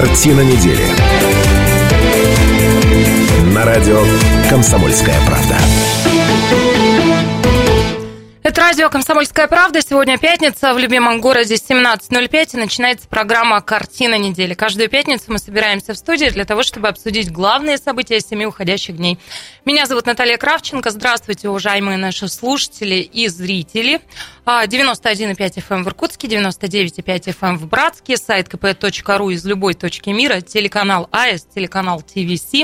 Картина недели. На радио «Комсомольская правда». Это радио «Комсомольская правда». Сегодня пятница в любимом городе 17.05 и начинается программа «Картина недели». Каждую пятницу мы собираемся в студии для того, чтобы обсудить главные события семи уходящих дней. Меня зовут Наталья Кравченко. Здравствуйте, уважаемые наши слушатели и зрители. 91,5 FM эм в Иркутске, 99,5 FM эм в Братске, сайт kp.ru из любой точки мира, телеканал АЭС, телеканал ТВС.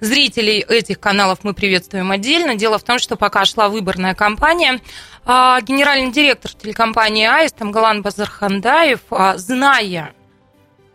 Зрителей этих каналов мы приветствуем отдельно. Дело в том, что пока шла выборная кампания, а, генеральный директор телекомпании АИС Тамгалан Базархандаев, а, зная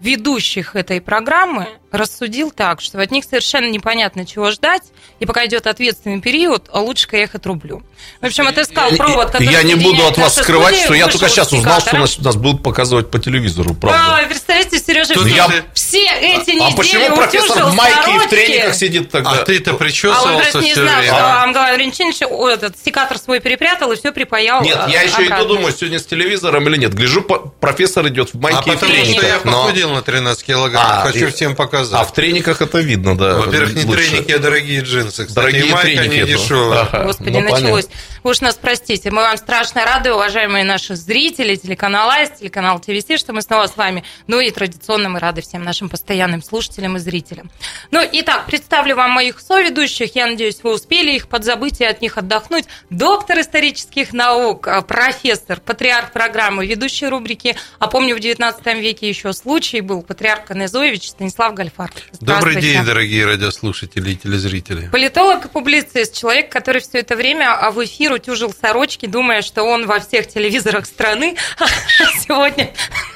ведущих этой программы, рассудил так, что от них совершенно непонятно, чего ждать, и пока идет ответственный период, а лучше-ка я их отрублю. В общем, отыскал провод, который Я не буду от вас скрывать, что я только сейчас узнал, что нас, нас будут показывать по телевизору, правда. А, представляете, Сережа, я... все эти недели А почему профессор в майке и в трениках сидит тогда? А ты-то причесывался а он не знал, время. что Ренчинович этот секатор свой перепрятал и все припаял Нет, я еще иду, думаю, сегодня с телевизором или нет. Гляжу, профессор идет в майке а и в трениках. я похудел на 13 килограмм, а, хочу всем показать. А в трениках это видно, да. Во-первых, не лучше. треники, а дорогие джинсы. Кстати, дорогие и майка треники, не дешевая. Ага. Господи, ну, началось. Понятно. Вы уж нас простите. Мы вам страшно рады, уважаемые наши зрители, телеканал АИС, телеканал ТВС, что мы снова с вами. Ну и традиционно мы рады всем нашим постоянным слушателям и зрителям. Ну, итак, представлю вам моих соведущих. Я надеюсь, вы успели их подзабыть и от них отдохнуть. Доктор исторических наук, а, профессор, патриарх программы, ведущий рубрики «А помню, в 19 веке еще случай был» патриарх Канезоевич Станислав Гальфар. Добрый день, дорогие радиослушатели и телезрители. Политолог и публицист, человек, который все это время а, в эфир утюжил сорочки, думая, что он во всех телевизорах страны. Сегодня...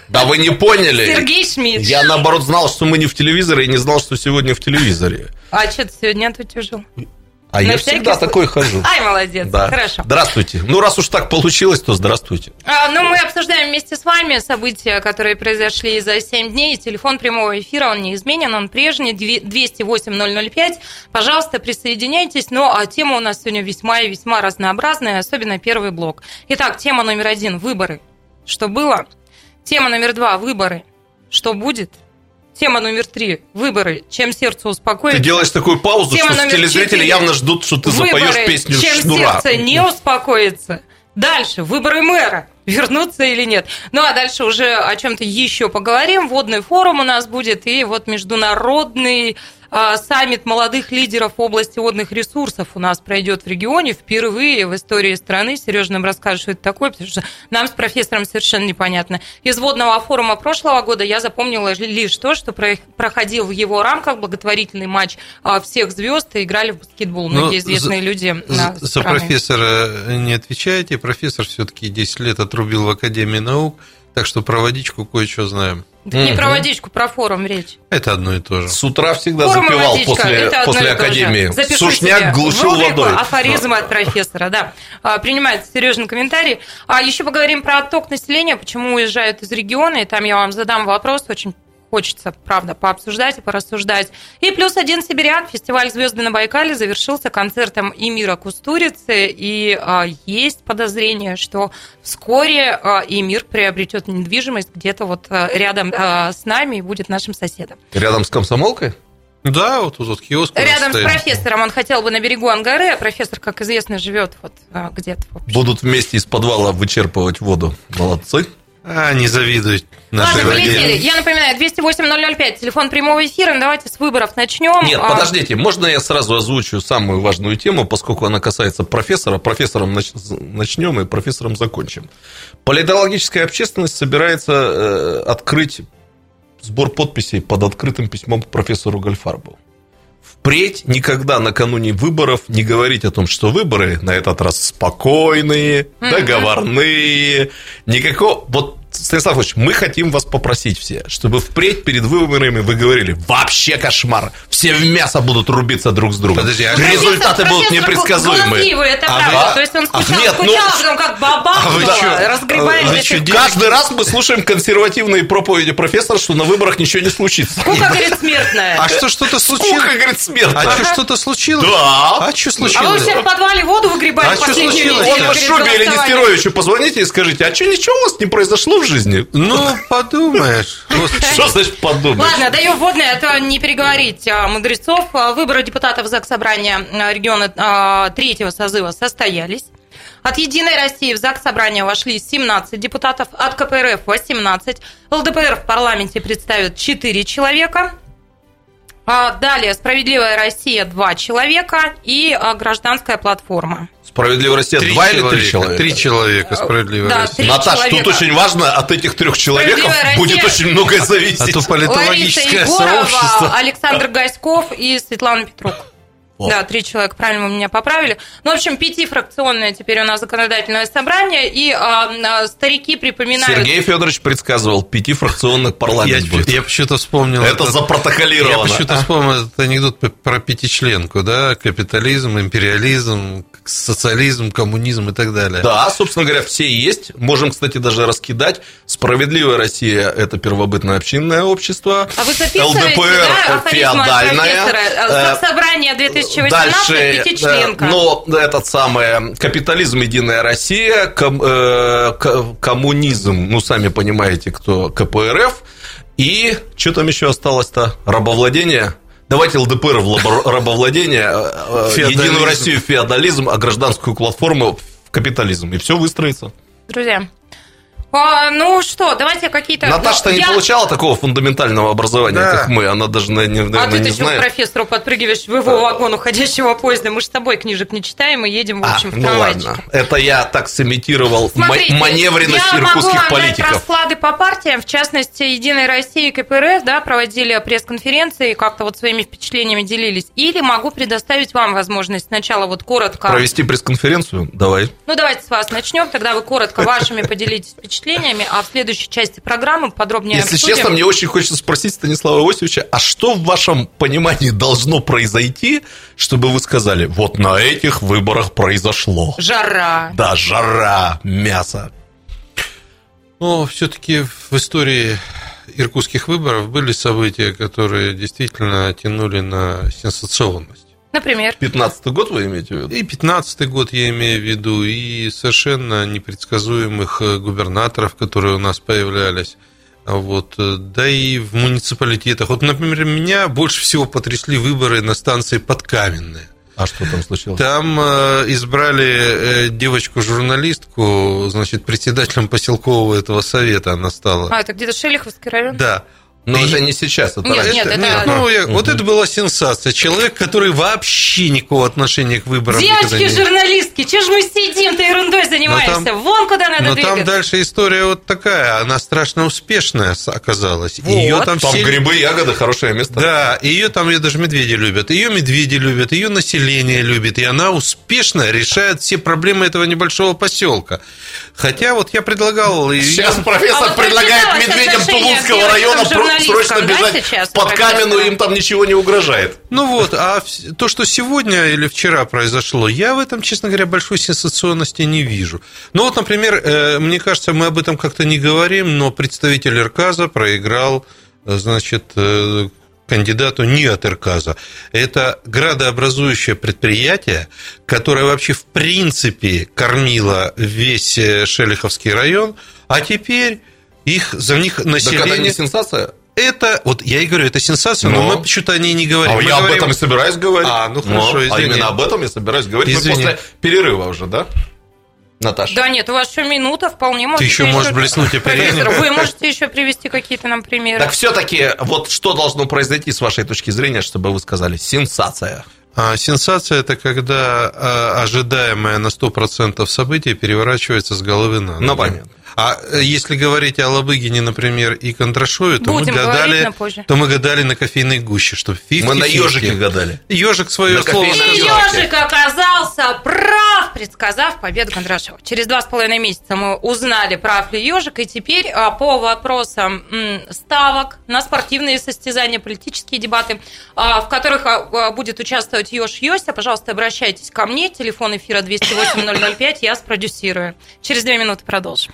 Да вы не поняли. Сергей Шмидт. Я, наоборот, знал, что мы не в телевизоре, и не знал, что сегодня в телевизоре. А что ты сегодня отутюжил? А я всегда случай. такой хожу. Ай, молодец, да. хорошо. Здравствуйте. Ну, раз уж так получилось, то здравствуйте. А, ну, мы обсуждаем вместе с вами события, которые произошли за 7 дней. Телефон прямого эфира, он неизменен, он прежний, 208-005. Пожалуйста, присоединяйтесь. Ну, а тема у нас сегодня весьма и весьма разнообразная, особенно первый блок. Итак, тема номер один – выборы. Что было? Тема номер два – выборы. Что будет? Тема номер три. Выборы. Чем сердце успокоится. Ты делаешь такую паузу, Тема что телезрители 4. явно ждут, что ты Выборы. запоешь песню Чем Шнура. сердце не успокоится. Дальше. Выборы мэра. Вернуться или нет. Ну, а дальше уже о чем-то еще поговорим. Водный форум у нас будет. И вот международный саммит молодых лидеров области водных ресурсов у нас пройдет в регионе впервые в истории страны. Сережа нам расскажет, что это такое, потому что нам с профессором совершенно непонятно. Из водного форума прошлого года я запомнила лишь то, что проходил в его рамках благотворительный матч а, всех звезд и играли в баскетбол. Ну, Многие известные за, люди. За, за профессора не отвечаете. Профессор все-таки 10 лет отрубил в Академии наук, так что про водичку кое-что знаем. Так не про водичку, про форум речь. Это одно и то же. С утра всегда форум запивал после, после академии. Сушняк глушил водой. Афоризмы от профессора, да. А, принимает Сережин комментарий. А еще поговорим про отток населения, почему уезжают из региона. И там я вам задам вопрос очень хочется, правда, пообсуждать и порассуждать. И плюс один сибиряк. Фестиваль «Звезды на Байкале» завершился концертом Эмира Кустурицы. И а, есть подозрение, что вскоре а, Эмир приобретет недвижимость где-то вот а, рядом а, с нами и будет нашим соседом. Рядом с комсомолкой? Да, вот тут киоск. Рядом с профессором. Он хотел бы на берегу Ангары, а профессор, как известно, живет вот а, где-то. Будут вместе из подвала вычерпывать воду. Молодцы. А, не завидуй. Ладно, полетели. Я напоминаю, 208-005, телефон прямого эфира. Давайте с выборов начнем. Нет, а... подождите, можно я сразу озвучу самую важную тему, поскольку она касается профессора. Профессором начнем и профессором закончим. Политологическая общественность собирается э, открыть сбор подписей под открытым письмом к профессору Гальфарбу. Впредь никогда накануне выборов не говорить о том, что выборы на этот раз спокойные, договорные, никакого... Вот Станислав Ильич, мы хотим вас попросить все, чтобы впредь перед выборами вы говорили, вообще кошмар, все в мясо будут рубиться друг с другом. Подожди, а результаты будут непредсказуемые. это а правда. Вы... То есть он скучал, а, нет, скучал, ну, а потом как баба, а вы что, разгребает. Вы что, Каждый раз мы слушаем консервативные проповеди профессора, что на выборах ничего не случится. Скука, говорит, смертная. А что что-то случилось? Скука, говорит, смертная. А что что-то случилось? Да. А что случилось? А вы все в подвале воду выгребали а что случилось? Он Шубе или Нестеровичу позвоните и скажите, а что ничего у вас не произошло в жизни? Ну, подумаешь. Что значит подумаешь? Ладно, даю вводное, а то не переговорить а, мудрецов. А, Выборы депутатов ЗАГС Собрания а, региона а, третьего созыва состоялись. От «Единой России» в ЗАГС Собрания вошли 17 депутатов, от КПРФ 18. ЛДПР в парламенте представят 4 человека. А Далее «Справедливая Россия» 2 человека и а, «Гражданская платформа». Справедливая Россия Три два или три человека. Три человека, справедливая Да, Россия. Наташ, человека. тут очень важно, от этих трех человеков Справедливая будет очень многое зависеть. А то Лариса политологическое Егорова, сообщество. Александр Гаськов и Светлана Петрук. Да, три человека, правильно вы меня поправили. Ну, в общем, пятифракционное теперь у нас законодательное собрание, и а, а, старики припоминают... Сергей Федорович предсказывал, пятифракционный Я, парламент будет. я почему-то вспомнил... Это этот- запротоколировано. Я почему-то вспомнил этот анекдот про пятичленку, да, капитализм, империализм, социализм, коммунизм и так далее. Да, собственно говоря, все есть. Можем, кстати, даже раскидать. Справедливая Россия – это первобытное общинное общество. А вы записываете, ЛДПР да, феодальная. профессора? Э, Собрание 2018 Дальше, э, но этот самый капитализм, единая Россия, ком- э, к- коммунизм, ну, сами понимаете, кто КПРФ, и что там еще осталось-то? Рабовладение? Давайте ЛДПР в рабовладение, э, э, единую Россию в феодализм, а гражданскую платформу в капитализм. И все выстроится. Друзья, а, ну что, давайте какие-то... Наташа-то ну, не я- получала такого фундаментального образования, Да. как мы. Она даже, на- не- А наверное, ты не еще к знает. профессору подпрыгиваешь в его вагон уходящего поезда. Мы же с тобой книжек не читаем и едем, в А, общем, в ну ладно. Это я так сымитировал Смотрите, маневренность я иркутских могу политиков. расклады по партиям, в частности, Единая Россия и КПРФ, да, проводили пресс-конференции и как-то вот своими впечатлениями делились. Или могу предоставить вам возможность сначала вот коротко... Провести пресс-конференцию? Давай. Ну, давайте с вас начнем, тогда вы коротко вашими поделитесь впечатлениями, а в следующей части программы подробнее Если обсудим. честно, мне очень хочется спросить Станислава Иосифовича, а что в вашем понимании должно произойти, чтобы вы сказали, вот на этих выборах произошло? Жара. Да, жара, мясо. Но все-таки в истории иркутских выборов были события, которые действительно тянули на сенсационность. Например. 15-й год вы имеете в виду? И 15 год я имею в виду, и совершенно непредсказуемых э, губернаторов, которые у нас появлялись. А Вот, э, да и в муниципалитетах. Вот, например, меня больше всего потрясли выборы на станции Подкаменная. А что там случилось? Там э, избрали э, девочку-журналистку, значит, председателем поселкового этого совета она стала. А, это где-то Шелиховский район? Да. Но И- это не сейчас, это Нет, раньше. нет, это- Нет, ну, я- вот это была сенсация. Человек, который вообще никакого отношения к выборам никогда не имел. Девочки-журналистки, че ж мы сидим, ты ерундой занимаешься? там- Вон куда надо Но двигаться. там дальше история вот такая, она страшно успешная оказалась. Вот. Ее там, Там все... грибы, ягоды, хорошее место. Да, ее там ее даже медведи любят. Ее медведи любят, ее население любит. И она успешно решает все проблемы этого небольшого поселка. Хотя вот я предлагал... Сейчас профессор А вот предлагает медведям Тулунского района про- девочкам-журналисткам, срочно да, бежать сейчас, под профессор? им там ничего не угрожает. Ну вот, а то, что сегодня или вчера произошло, я в этом, честно говоря, большой сенсационности не вижу. Ну вот, например, э, мне кажется, мы об этом как-то не говорим, но представитель Ирказа проиграл, э, значит, э, кандидату не от Ирказа. Это градообразующее предприятие, которое вообще в принципе кормило весь Шелиховский район, а теперь их, за них Так это население... не сенсация? Это, вот я и говорю, это сенсация, но, Но. мы почему-то о ней не говорим. А Мы я об говорим- этом и собираюсь говорить. А, ну хорошо, а извини. именно об этом я собираюсь говорить. Мы Извини. после перерыва уже, да? Наташа. Да нет, у вас еще минута, вполне можете еще можешь блеснуть оперением. Профессор, вы можете еще привести какие-то нам примеры. Так все-таки, вот что должно произойти с вашей точки зрения, чтобы вы сказали сенсация? А сенсация – это когда а, ожидаемое на 100% событие переворачивается с головы на ноги. Ну, понятно. А э, если говорить о Лобыгине, например, и Контрашове, то Будем мы гадали, то мы гадали на кофейной гуще, что 50 Мы на ежике гадали. Ежик свое На слово И сказал. ежик оказался прав, предсказав победу Кондрашева. Через два с половиной месяца мы узнали, прав ли ежик, и теперь а, по вопросам ставок на спортивные состязания, политические дебаты, а, в которых а, будет участвовать Ёж Йося, пожалуйста, обращайтесь ко мне, телефон эфира 208-005, я спродюсирую. Через две минуты продолжим.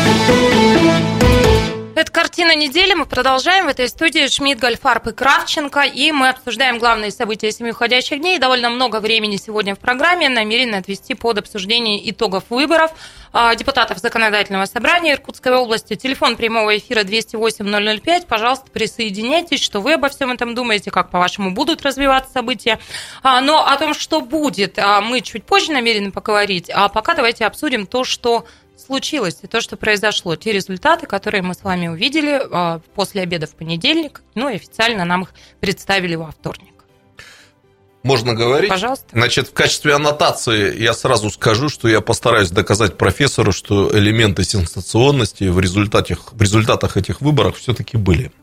Это картина недели. Мы продолжаем. В этой студии Шмидт, Гольфарб и Кравченко. И мы обсуждаем главные события семи уходящих дней. Довольно много времени сегодня в программе намерены отвести под обсуждение итогов выборов а, депутатов Законодательного собрания Иркутской области. Телефон прямого эфира 208-005. Пожалуйста, присоединяйтесь, что вы обо всем этом думаете, как, по-вашему, будут развиваться события. А, но о том, что будет, а, мы чуть позже намерены поговорить. А пока давайте обсудим то, что случилось, и то, что произошло, те результаты, которые мы с вами увидели а, после обеда в понедельник, ну и официально нам их представили во вторник. Можно говорить? Пожалуйста. Значит, в качестве аннотации я сразу скажу, что я постараюсь доказать профессору, что элементы сенсационности в, результате, в результатах этих выборов все-таки были.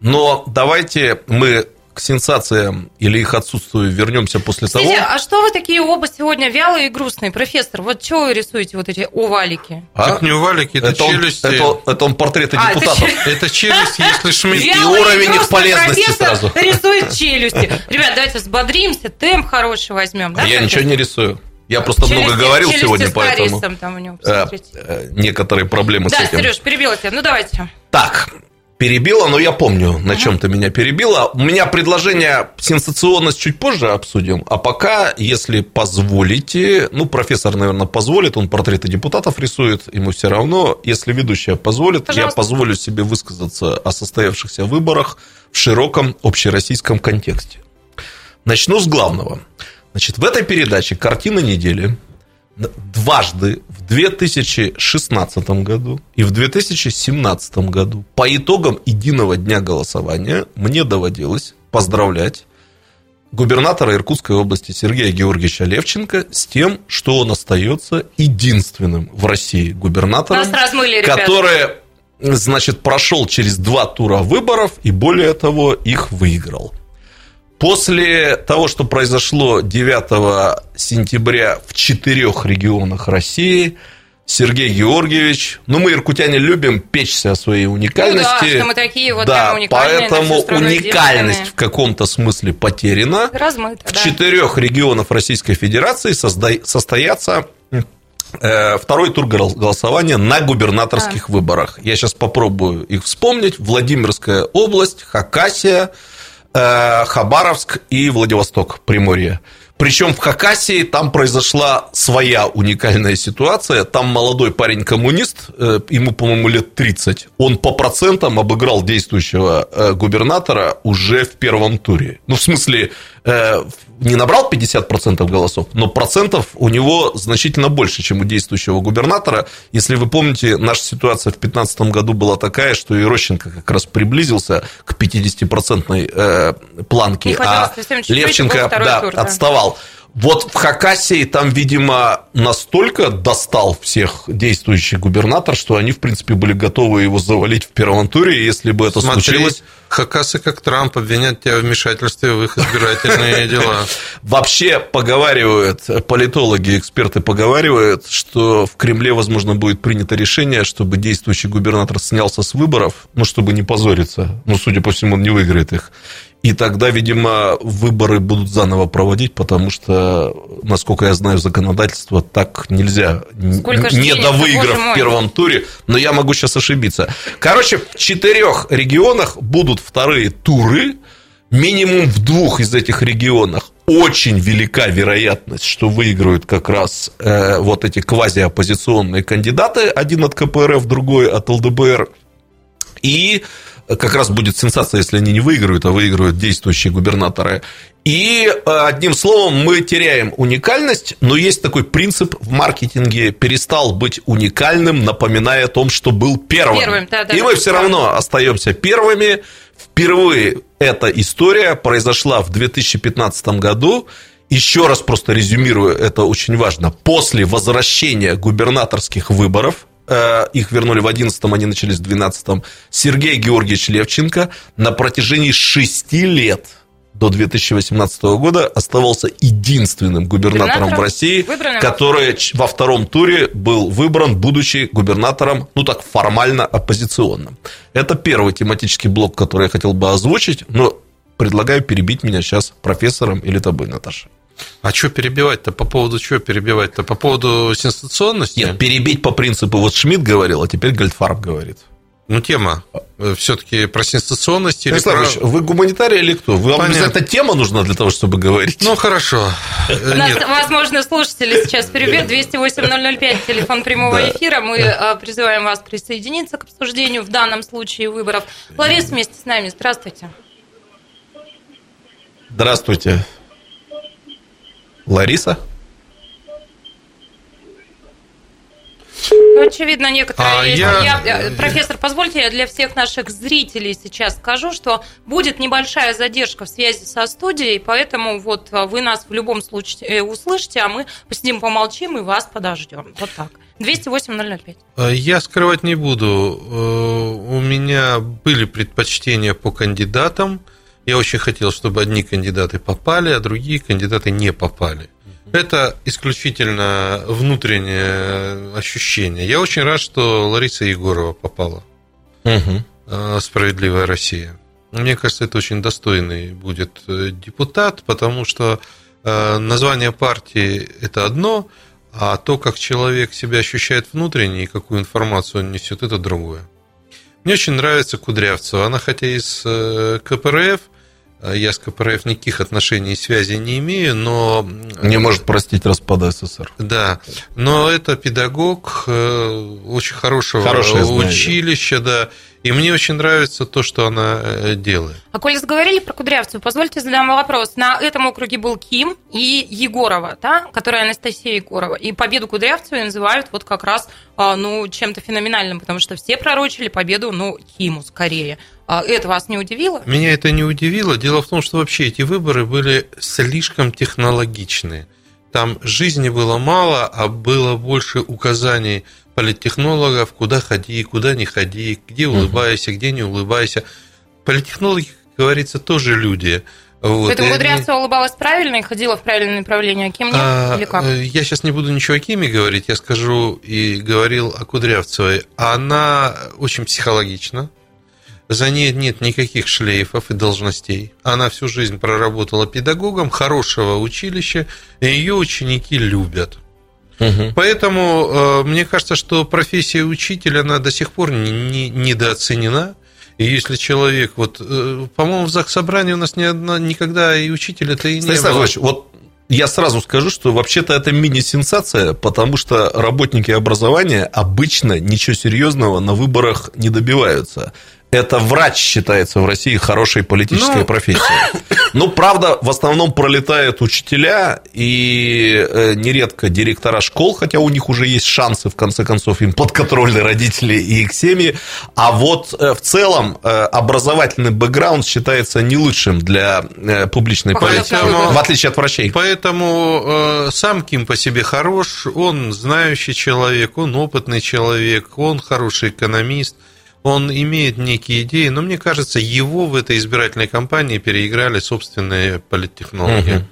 Но давайте мы к сенсациям или их отсутствию вернемся после Скажите, того... а что вы такие оба сегодня вялые и грустные, профессор? Вот что вы рисуете вот эти овалики? А? Это не овалики, это, это челюсти. Он, это, это он портреты А, это депутатов. че- Это челюсть, если Шмидт... И уровень их полезности профессор сразу. рисует челюсти. Ребят, давайте взбодримся, темп хороший возьмем. Да, я ничего не рисую. Я просто много Челюсти- говорил челюсти сегодня, с поэтому там у него, э, э, некоторые проблемы с Да, этим. Сереж, перебила тебя. Ну, давайте. Так, перебила, но я помню, на чем ты меня перебила. У меня предложение сенсационность чуть позже обсудим, а пока, если позволите, ну, профессор, наверное, позволит, он портреты депутатов рисует, ему все равно. Если ведущая позволит, я Пожалуйста. позволю себе высказаться о состоявшихся выборах в широком общероссийском контексте. Начну с главного. Значит, в этой передаче «Картина недели» дважды 2016 году и в 2017 году по итогам единого дня голосования мне доводилось поздравлять губернатора Иркутской области Сергея Георгиевича Левченко с тем, что он остается единственным в России губернатором, Нас размыли, ребята. который, значит, прошел через два тура выборов и более того их выиграл. После того, что произошло 9 сентября в четырех регионах России, Сергей Георгиевич, ну мы, иркутяне, любим печься о своей уникальности. Ну да, что мы такие вот Да, уникальные, поэтому уникальность в каком-то смысле потеряна. Размыто, В да. четырех регионах Российской Федерации созда- состоятся э, второй тур гол- голосования на губернаторских выборах. Я сейчас попробую их вспомнить. Владимирская область, Хакасия, Хабаровск и Владивосток, Приморье. Причем в Хакасии там произошла своя уникальная ситуация. Там молодой парень-коммунист, э, ему, по-моему, лет 30, он по процентам обыграл действующего э, губернатора уже в первом туре. Ну, в смысле, э, не набрал 50% голосов, но процентов у него значительно больше, чем у действующего губернатора. Если вы помните, наша ситуация в 2015 году была такая, что Ерощенко как раз приблизился к 50% э, планке, хватило а и Левченко да, тур, да. отставал. Вот в Хакасии там, видимо, настолько достал всех действующий губернатор, что они, в принципе, были готовы его завалить в первом туре, если бы это Смотри, случилось... Хакасы, как Трамп, обвинят тебя в вмешательстве в их избирательные дела. Вообще поговаривают, политологи, эксперты поговаривают, что в Кремле, возможно, будет принято решение, чтобы действующий губернатор снялся с выборов, ну, чтобы не позориться. Ну, судя по всему, он не выиграет их. И тогда, видимо, выборы будут заново проводить, потому что, насколько я знаю, законодательство так нельзя, Сколько не довыиграв в первом туре, но я могу сейчас ошибиться. Короче, в четырех регионах будут вторые туры, минимум в двух из этих регионах. Очень велика вероятность, что выиграют как раз э, вот эти квазиоппозиционные кандидаты, один от КПРФ, другой от ЛДБР, и как раз будет сенсация, если они не выиграют, а выиграют действующие губернаторы. И э, одним словом, мы теряем уникальность, но есть такой принцип в маркетинге перестал быть уникальным, напоминая о том, что был первым. Первым, да, да, И мы все равно остаемся первыми. Впервые эта история произошла в 2015 году. Еще раз просто резюмирую, это очень важно. После возвращения губернаторских выборов, их вернули в 11 они начались в 12 Сергей Георгиевич Левченко на протяжении шести лет до 2018 года оставался единственным губернатором в России, выбранным который во втором туре был выбран, будучи губернатором, ну так, формально оппозиционным. Это первый тематический блок, который я хотел бы озвучить, но предлагаю перебить меня сейчас профессором или тобой, Наташа. А что перебивать-то? По поводу чего перебивать-то? По поводу сенсационности? Нет, перебить по принципу, вот Шмидт говорил, а теперь Гольдфарб говорит. Ну, тема все-таки про сенсационность или про... вы гуманитарий или кто? Вам Понятно. обязательно тема нужна для того, чтобы говорить? Ну, хорошо. Нас, возможно, слушатели сейчас перебьют. 208-005, телефон прямого да. эфира. Мы да. призываем вас присоединиться к обсуждению в данном случае выборов. Ларис вместе с нами. Здравствуйте. Здравствуйте. Лариса? Ну, очевидно, некоторые... А я... Я, э, профессор, позвольте, я для всех наших зрителей сейчас скажу, что будет небольшая задержка в связи со студией, поэтому вот а, вы нас в любом случае э, услышите, а мы посидим, помолчим и вас подождем. Вот так. 208-005. А, я скрывать не буду. Э, у меня были предпочтения по кандидатам. Я очень хотел, чтобы одни кандидаты попали, а другие кандидаты не попали. Это исключительно внутреннее ощущение. Я очень рад, что Лариса Егорова попала. Угу. Справедливая Россия. Мне кажется, это очень достойный будет э, депутат, потому что э, название партии – это одно, а то, как человек себя ощущает внутренне и какую информацию он несет, это другое. Мне очень нравится Кудрявцева. Она хотя из э, КПРФ – я с КПРФ никаких отношений и связей не имею, но... Не может простить распада СССР. Да, но это педагог э, очень хорошего Хорошее училища, да, и мне очень нравится то, что она э, делает. А коль заговорили про Кудрявцеву, позвольте задам вопрос. На этом округе был Ким и Егорова, да, которая Анастасия Егорова. И победу Кудрявцевой называют вот как раз а, ну, чем-то феноменальным, потому что все пророчили победу, ну, Киму скорее. А это вас не удивило? Меня это не удивило. Дело в том, что вообще эти выборы были слишком технологичные. Там жизни было мало, а было больше указаний политтехнологов, куда ходи, куда не ходи, где улыбайся, где не улыбайся. Политтехнологи, как говорится, тоже люди. Вот. Поэтому Кудрявцева улыбалась правильно и ходила в правильное направление, а Ким нет? А, или как? Э, я сейчас не буду ничего о Киме говорить, я скажу и говорил о Кудрявцевой. Она очень психологична, за ней нет никаких шлейфов и должностей. Она всю жизнь проработала педагогом хорошего училища, и ее ученики любят. Угу. Поэтому э, мне кажется, что профессия учителя, она до сих пор не, не, недооценена. И если человек, вот, э, по-моему, в Заксобрании у нас ни одна, никогда и учителя-то и Станислав не было. вот я сразу скажу, что вообще-то это мини-сенсация, потому что работники образования обычно ничего серьезного на выборах не добиваются это врач считается в России хорошей политической ну... профессией. Ну, правда, в основном пролетают учителя и э, нередко директора школ, хотя у них уже есть шансы, в конце концов, им подконтрольны родители и их семьи. А вот э, в целом э, образовательный бэкграунд считается не лучшим для публичной политики, в отличие от врачей. Поэтому сам Ким по себе хорош, он знающий человек, он опытный человек, он хороший экономист – он имеет некие идеи, но мне кажется, его в этой избирательной кампании переиграли собственные политтехнологии. Угу.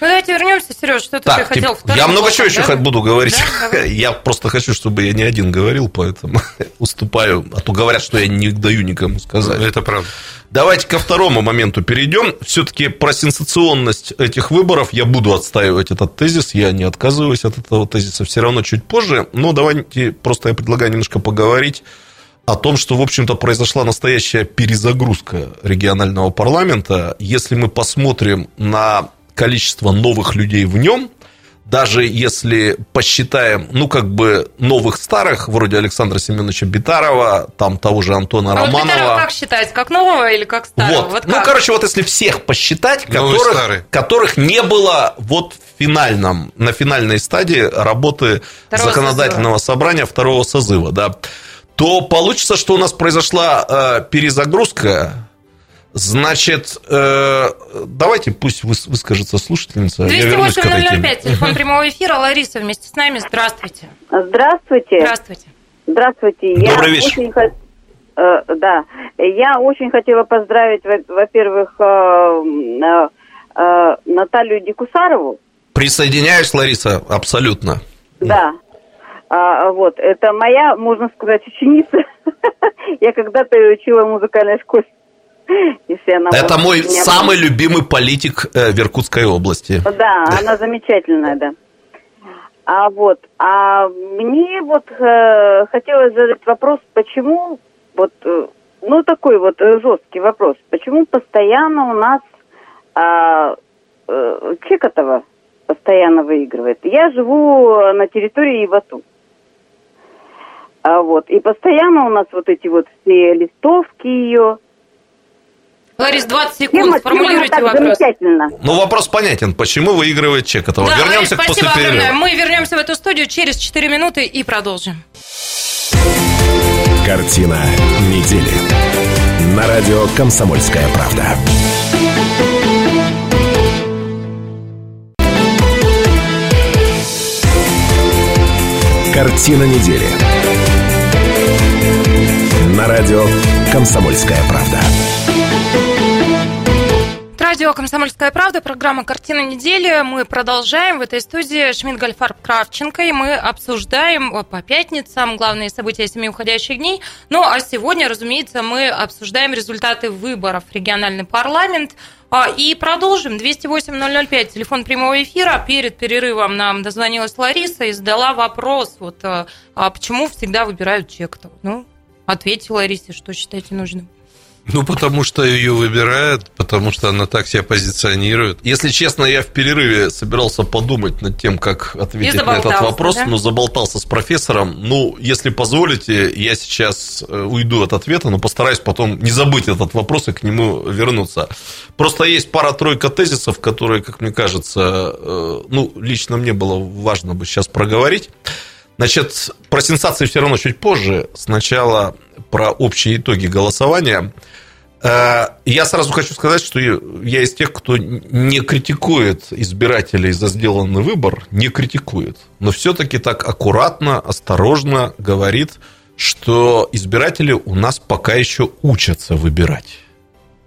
Ну, давайте вернемся, Сереж, что так, ты хотел типа, Я много чего еще буду говорить. Да? Я просто хочу, чтобы я не один говорил, поэтому уступаю. А то говорят, что я не даю никому сказать. Это правда. Давайте ко второму моменту перейдем. Все-таки про сенсационность этих выборов я буду отстаивать этот тезис. Я не отказываюсь от этого тезиса все равно чуть позже. Но давайте просто я предлагаю немножко поговорить о том, что, в общем-то, произошла настоящая перезагрузка регионального парламента. Если мы посмотрим на количество новых людей в нем, даже если посчитаем, ну, как бы новых старых, вроде Александра Семеновича Битарова, там того же Антона а Романова. Вот Битарова как считать, как нового или как старого? Вот. вот ну, короче, вот если всех посчитать, которых, которых не было вот в финальном, на финальной стадии работы второго законодательного созыва. собрания второго созыва, да, то получится, что у нас произошла э, перезагрузка. Значит, э, давайте пусть выскажется слушательница. 208 телефон прямого эфира. Лариса вместе с нами. Здравствуйте. Здравствуйте. Здравствуйте. Здравствуйте. Добрый Я вечер. Очень, э, да, я очень хотела поздравить, во-первых, э, э, э, Наталью Дикусарову. Присоединяюсь, Лариса, абсолютно. Да. А, вот, это моя, можно сказать, ученица. Я когда-то ее учила в музыкальной школе. Если она Это мой меня самый любимый политик э, в Иркутской области. Да, она замечательная, да. А вот, а мне вот э, хотелось задать вопрос, почему вот, э, ну такой вот э, жесткий вопрос, почему постоянно у нас а, э, Чекотова постоянно выигрывает. Я живу на территории Ивату. А вот, и постоянно у нас вот эти вот все листовки ее. Ларис, 20 Тема, секунд, тема сформулируйте так вопрос. замечательно. Ну, вопрос понятен. Почему выигрывает Чекотова? Да, Вернемся Ларис, после спасибо перерыва. огромное. Мы вернемся в эту студию через 4 минуты и продолжим. Картина недели. На радио «Комсомольская правда». Картина недели. На радио «Комсомольская правда». Радио «Комсомольская правда», программа «Картина недели». Мы продолжаем. В этой студии Шмидт Гольфарб Кравченко, и мы обсуждаем по пятницам главные события семи уходящих дней. Ну, а сегодня, разумеется, мы обсуждаем результаты выборов в региональный парламент. А, И продолжим. 208-005, телефон прямого эфира. Перед перерывом нам дозвонилась Лариса и задала вопрос, вот, а а почему всегда выбирают Чекотову? Ну, ответьте Ларисе, что считаете нужным. Ну, потому что ее выбирают, потому что она так себя позиционирует. Если честно, я в перерыве собирался подумать над тем, как ответить на этот вопрос, да? но заболтался с профессором. Ну, если позволите, я сейчас э, уйду от ответа, но постараюсь потом не забыть этот вопрос и к нему вернуться. Просто есть пара-тройка тезисов, которые, как мне кажется, э, ну, лично мне было важно бы сейчас проговорить. Значит, про сенсации все равно чуть позже. Сначала про общие итоги голосования. Э, Я сразу хочу сказать, что я из тех, кто не критикует избирателей за сделанный выбор, не критикует, но все-таки так аккуратно, осторожно говорит, что избиратели у нас пока еще учатся выбирать.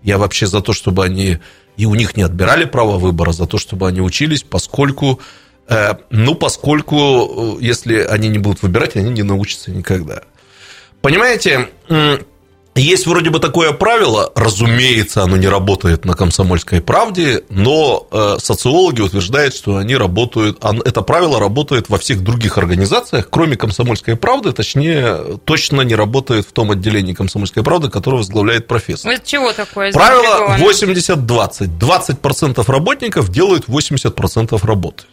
Я вообще за то, чтобы они и у них не отбирали право выбора, за то, чтобы они учились, поскольку, ну, поскольку, э, если они не будут выбирать, они не научатся никогда. Понимаете, есть вроде бы такое правило, разумеется, оно не работает на комсомольской правде, но э, социологи утверждают, что они работают, это правило работает во всех других организациях, кроме комсомольской правды, точнее, точно не работает в том отделении комсомольской правды, которое возглавляет профессор. Это чего такое? Правило заинтриговано? 80-20. 20% работников делают 80% работы.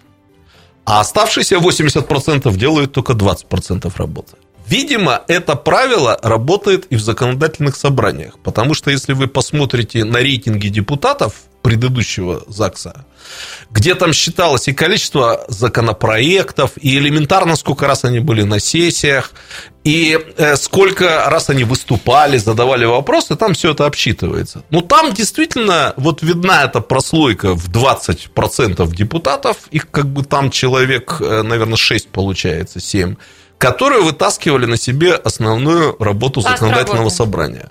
А оставшиеся 80% делают только 20% работы. Видимо, это правило работает и в законодательных собраниях, потому что если вы посмотрите на рейтинги депутатов предыдущего ЗАГСа, где там считалось и количество законопроектов, и элементарно сколько раз они были на сессиях, и э, сколько раз они выступали, задавали вопросы, там все это обсчитывается. Ну, там действительно вот видна эта прослойка в 20% депутатов, их как бы там человек, э, наверное, 6 получается, 7, которые вытаскивали на себе основную работу Пласт законодательного работы. собрания.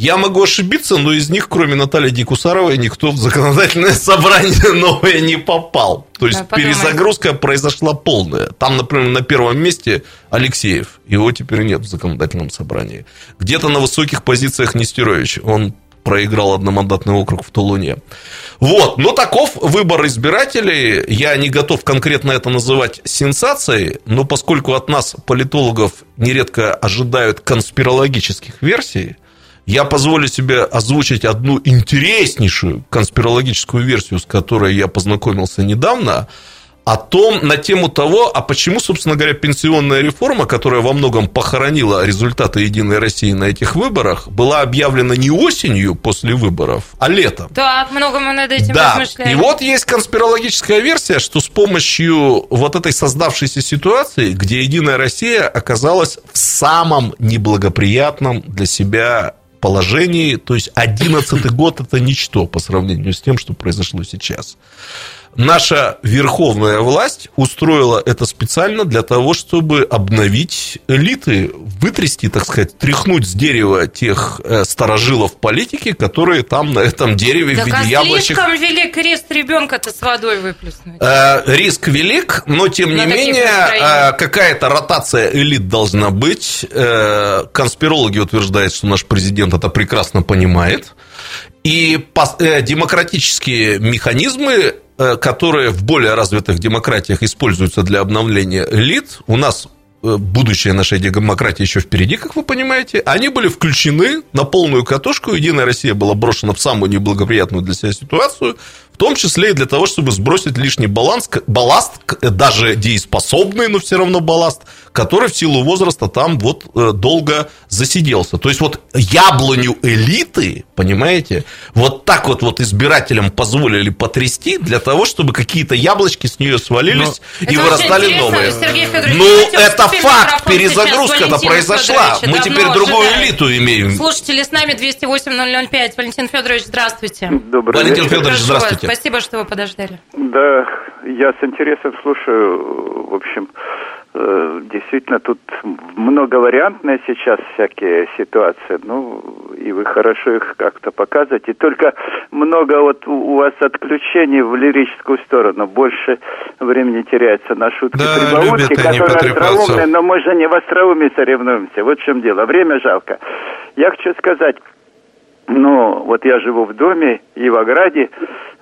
Я могу ошибиться, но из них, кроме Натальи Дикусаровой, никто в законодательное собрание новое не попал. То есть Да, подумай. перезагрузка произошла полная. Там, например, на первом месте Алексеев. Его теперь нет в законодательном собрании. Где-то на высоких позициях Нестерович. Он проиграл одномандатный округ в Тулуне. Вот, но таков выбор избирателей. Я не готов конкретно это называть сенсацией, но поскольку от нас, политологов, нередко ожидают конспирологических версий, я позволю себе озвучить одну интереснейшую конспирологическую версию, с которой я познакомился недавно, о том, на тему того, а почему, собственно говоря, пенсионная реформа, которая во многом похоронила результаты «Единой России» на этих выборах, была объявлена не осенью после выборов, а летом. Так, много мы над этим Да, размышляем. и вот есть конспирологическая версия, что с помощью вот этой создавшейся ситуации, где Единая Россия оказалась в самом неблагоприятном для себя положении, то есть 11 год это ничто по сравнению с тем, что произошло сейчас. Наша верховная власть устроила это специально для того, чтобы обновить элиты, вытрясти, так сказать, тряхнуть с дерева тех э, старожилов политики, которые там на этом дереве так в виде а яблочек. слишком велик риск ребенка-то с водой выплеснуть. Э, риск велик, но тем На не менее э, какая-то ротация элит должна быть. Э, Конспирологи утверждают, что наш президент это прекрасно понимает. И демократические механизмы, которые в более развитых демократиях используются для обновления элит, у нас э, будущее нашей демократии еще впереди, как вы понимаете, они были включены на полную катушку. Единая Россия была брошена в самую неблагоприятную для себя ситуацию, том числе и для того, чтобы сбросить лишний баланс, балласт, к- даже дееспособный, но все равно балласт, который в силу возраста там вот э, долго засиделся. То есть вот яблоню элиты, понимаете, вот так вот, вот избирателям позволили потрясти для того, чтобы какие-то яблочки с нее свалились и Это вырастали новые. Ну, это факт, перезагрузка-то произошла. Мы теперь другую ожидаем. элиту имеем. Слушатели с нами 208-005. Валентин Федорович, здравствуйте. Добрый Валентин вечер. Федорович, здравствуйте. Спасибо, что вы подождали. Да, я с интересом слушаю. В общем, э, действительно, тут многовариантная сейчас всякие ситуации. Ну, и вы хорошо их как-то показываете. Только много вот у вас отключений в лирическую сторону. Больше времени теряется на шутки Да, прибаутки, которые остроумные, но мы же не в остроумии соревнуемся. Вот в чем дело. Время жалко. Я хочу сказать, ну, вот я живу в доме и в ограде,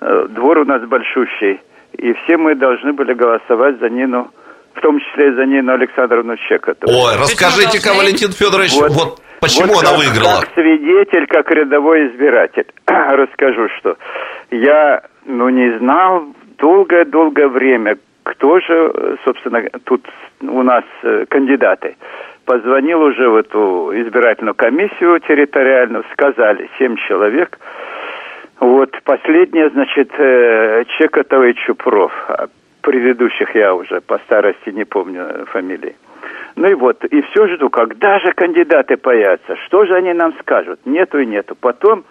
э, двор у нас большущий, и все мы должны были голосовать за Нину, в том числе и за Нину Александровну Чекотову. Ой, расскажите-ка? Валентин Федорович, вот, почему вот она как- выиграла? Как свидетель, как рядовой избиратель. Расскажу, что я, ну, не знал долгое-долгое время, кто же, э, собственно, тут у нас э, кандидаты. Позвонил уже в эту избирательную комиссию территориальную, сказали, семь человек. Вот, последнее, значит, э, Чекотова и Чупров. А Предыдущих я уже по старости не помню фамилии. Ну и вот, и все жду, когда же кандидаты появятся, что же они нам скажут. Нету и нету. Потом,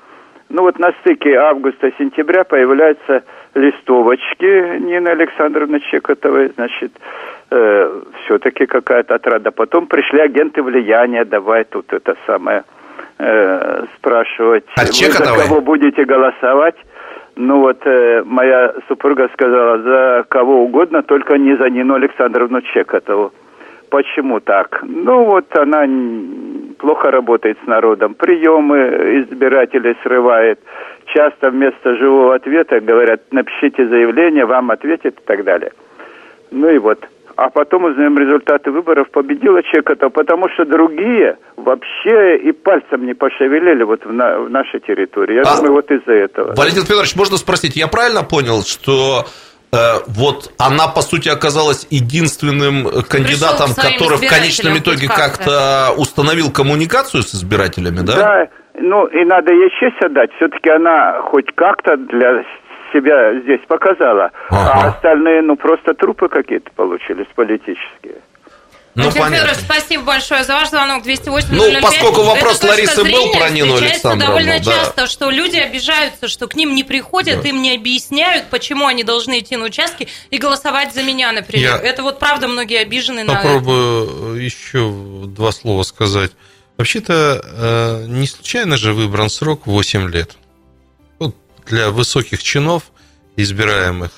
ну вот на стыке августа-сентября появляются листовочки Нины Александровны Чекотовой, значит, э, все-таки какая-то отрада. Потом пришли агенты влияния, давай тут это самое э, спрашивать. От вы за Чекотовой? кого будете голосовать? Ну вот э, моя супруга сказала, за кого угодно, только не за Нину Александровну Чекотову. Почему так? Ну вот она плохо работает с народом, приемы избирателей срывает. Часто вместо живого ответа говорят, напишите заявление, вам ответят и так далее. Ну и вот. А потом узнаем результаты выборов. Победила Чекотова, потому что другие вообще и пальцем не пошевелили вот в, на- в нашей территории. Я А, думаю, вот из-за этого. Валентин Федорович, можно спросить, я правильно понял, что э, вот она, по сути, оказалась единственным э, кандидатом, который в конечном итоге как-то установил коммуникацию с избирателями, да? Да, ну и надо ей честь отдать. Все-таки она хоть как-то для себя здесь показала. Ага. А остальные, ну, просто трупы какие-то получились политические. Ну, понятно. Федорович, спасибо большое за ваш звонок 208 Ну, поскольку вопрос Эта Ларисы был про Нину Александровну, довольно да. часто, что люди обижаются, что к ним не приходят, им не объясняют, почему они должны идти на участки и голосовать за меня, например. Я- Это вот правда многие обижены на это. Попробую еще два слова сказать. Вообще-то э, не случайно же выбран срок 8 лет. Для высоких чинов, избираемых.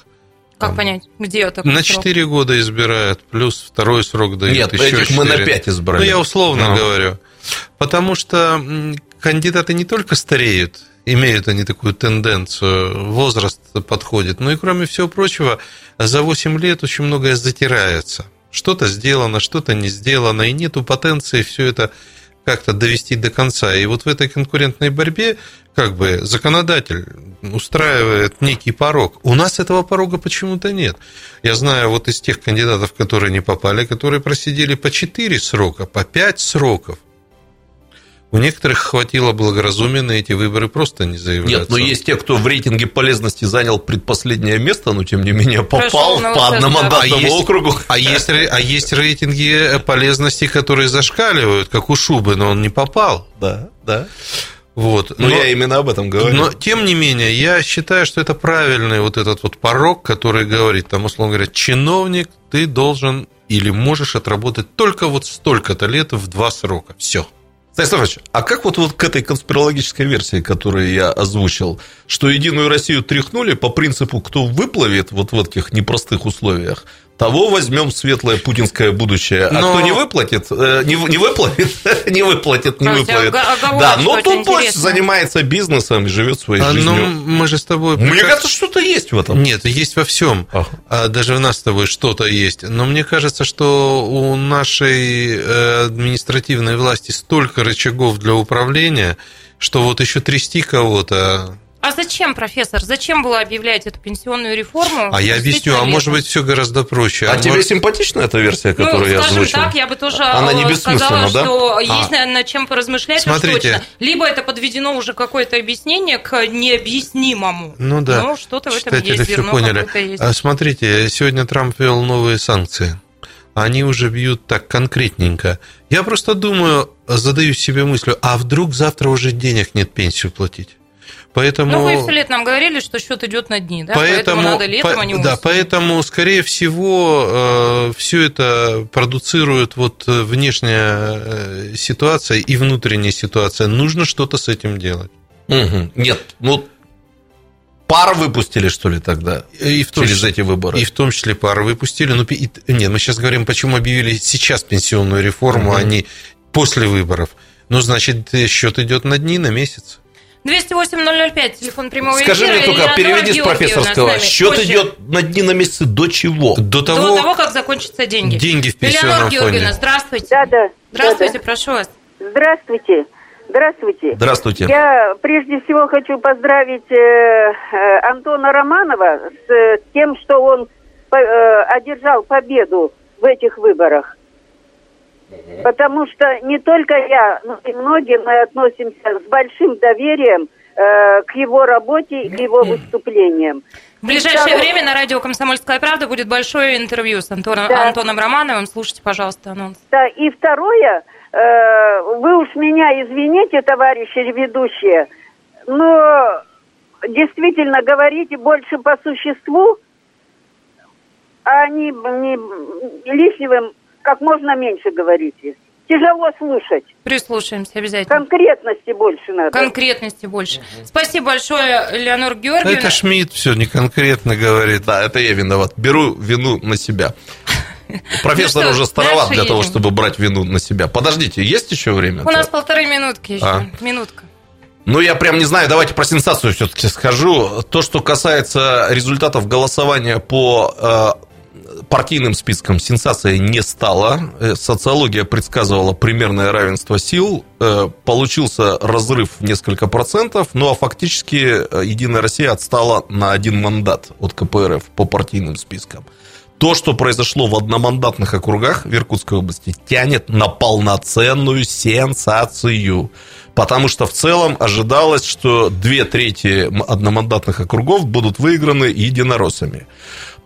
Как понять, где такой На срок? 4 года избирают, плюс второй срок дают Нет, еще этих мы на 4. 5 избрали. Ну, я условно Ну. говорю. Потому что кандидаты не только стареют, имеют они такую тенденцию, возраст подходит, но и, кроме всего прочего, за 8 лет очень многое затирается. Что-то сделано, что-то не сделано, и нету потенции все это как-то довести до конца. И вот в этой конкурентной борьбе как бы законодатель устраивает некий порог. У нас этого порога почему-то нет. Я знаю вот из тех кандидатов, которые не попали, которые просидели по 4 срока, по 5 сроков. У некоторых хватило благоразумия на эти выборы просто не заявляться. Нет, но есть те, кто в рейтинге полезности занял предпоследнее место, но тем не менее попал Прошел по одномандатному А есть- округу. А есть, а есть рейтинги полезности, которые зашкаливают, как у Шубы, но он не попал. Да, да. Вот. Но, но я именно об этом говорю. Но, тем не менее, я считаю, что это правильный вот этот вот порог, который говорит, там, условно говоря, чиновник, ты должен или можешь отработать только вот столько-то лет в два срока. Все. Станислав а как вот, вот к этой конспирологической версии, которую я озвучил, что Единую Россию тряхнули по принципу, кто выплывет вот в этих непростых условиях, того возьмем светлое путинское будущее. А но... кто не выплатит, э, не, не выплатит, не выплатит, не выплатит. Да, но тут пусть занимается бизнесом и живет своей а, жизнью. Ну, мы же с тобой... Мне кажется, что-то есть в этом. Нет, есть во всем. Ага. Даже в нас с тобой что-то есть. Но мне кажется, что у нашей э, административной власти столько рычагов для управления, что вот еще трясти кого-то а зачем, профессор, зачем было объявлять эту пенсионную реформу? А я объясню, а может быть, все гораздо проще. А, а тебе может... симпатична эта версия, которую ну, я скажем озвучил? так, я бы тоже Она не сказала, да? что а. есть над чем поразмышлять Смотрите. точно. Либо это подведено уже какое-то объяснение к необъяснимому. Ну да. Ну, что-то в этом есть, все поняли. Есть. А смотрите, сегодня Трамп ввел новые санкции. Они уже бьют так конкретненько. Я просто думаю, задаю себе мыслью, а вдруг завтра уже денег нет пенсию платить? Поэтому... Ну, вы все лет нам говорили, что счет идет на дни, да? Поэтому, поэтому надо летом, по, а не Да, поэтому, скорее всего, э, все это продуцирует вот внешняя э, ситуация и внутренняя ситуация. Нужно что-то с этим делать. Угу. Нет, ну пар выпустили, что ли, тогда? И в том через числе, эти выборы. И в том числе пар выпустили. Ну, и, нет, мы сейчас говорим, почему объявили сейчас пенсионную реформу, угу. а не после выборов. Ну, значит, счет идет на дни, на месяц. 208-005, телефон прямого Скажи эфира. мне только, переведи с профессорского. Счет Позже. идет на дни на месяцы до чего? До того, до того как закончатся деньги. Деньги в пенсионном Элеонора Георгиевна, здравствуйте. Да, да. Здравствуйте, да, да. прошу вас. Здравствуйте. Здравствуйте. Здравствуйте. Я прежде всего хочу поздравить э, э, Антона Романова с э, тем, что он э, одержал победу в этих выборах. Потому что не только я, но и многие мы относимся с большим доверием э, к его работе и к его выступлениям. В ближайшее время на радио «Комсомольская правда» будет большое интервью с Антоном, да. Антоном Романовым. Слушайте, пожалуйста, анонс. Да, и второе, э, вы уж меня извините, товарищи ведущие, но действительно говорите больше по существу, а не, не лишнего как можно меньше говорите. Тяжело слушать. Прислушаемся обязательно. Конкретности больше надо. Конкретности больше. Спасибо большое, Леонор Георгиевна. Это Шмидт все не конкретно говорит. Да, это я виноват. Беру вину на себя. Профессор ну уже староват для того, чтобы брать вину на себя. Подождите, есть еще время? У нас полторы минутки еще. А? Минутка. Ну, я прям не знаю, давайте про сенсацию все-таки скажу. То, что касается результатов голосования по э, партийным списком сенсация не стала. Э, социология предсказывала примерное равенство сил. Э, получился разрыв в несколько процентов, ну а фактически э, Единая Россия отстала на один мандат от КПРФ по партийным спискам. То, что произошло в одномандатных округах в Иркутской области, тянет на полноценную сенсацию. Потому что в целом ожидалось, что две трети одномандатных округов будут выиграны единороссами.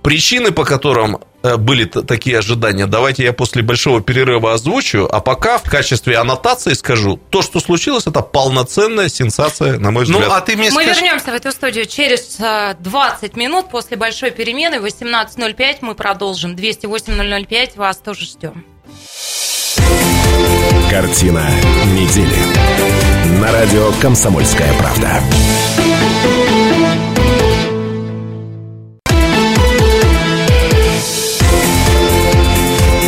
Причины, по которым были такие ожидания, давайте я после большого перерыва озвучу, а пока в качестве аннотации скажу, то, что случилось, это полноценная сенсация, на мой ну, взгляд. Ну, а ты мне мы скажи... вернемся в эту студию через 20 э, минут после большой перемены, 18.05 мы продолжим, 208.005, вас тоже ждем. Картина недели. На радио «Комсомольская правда».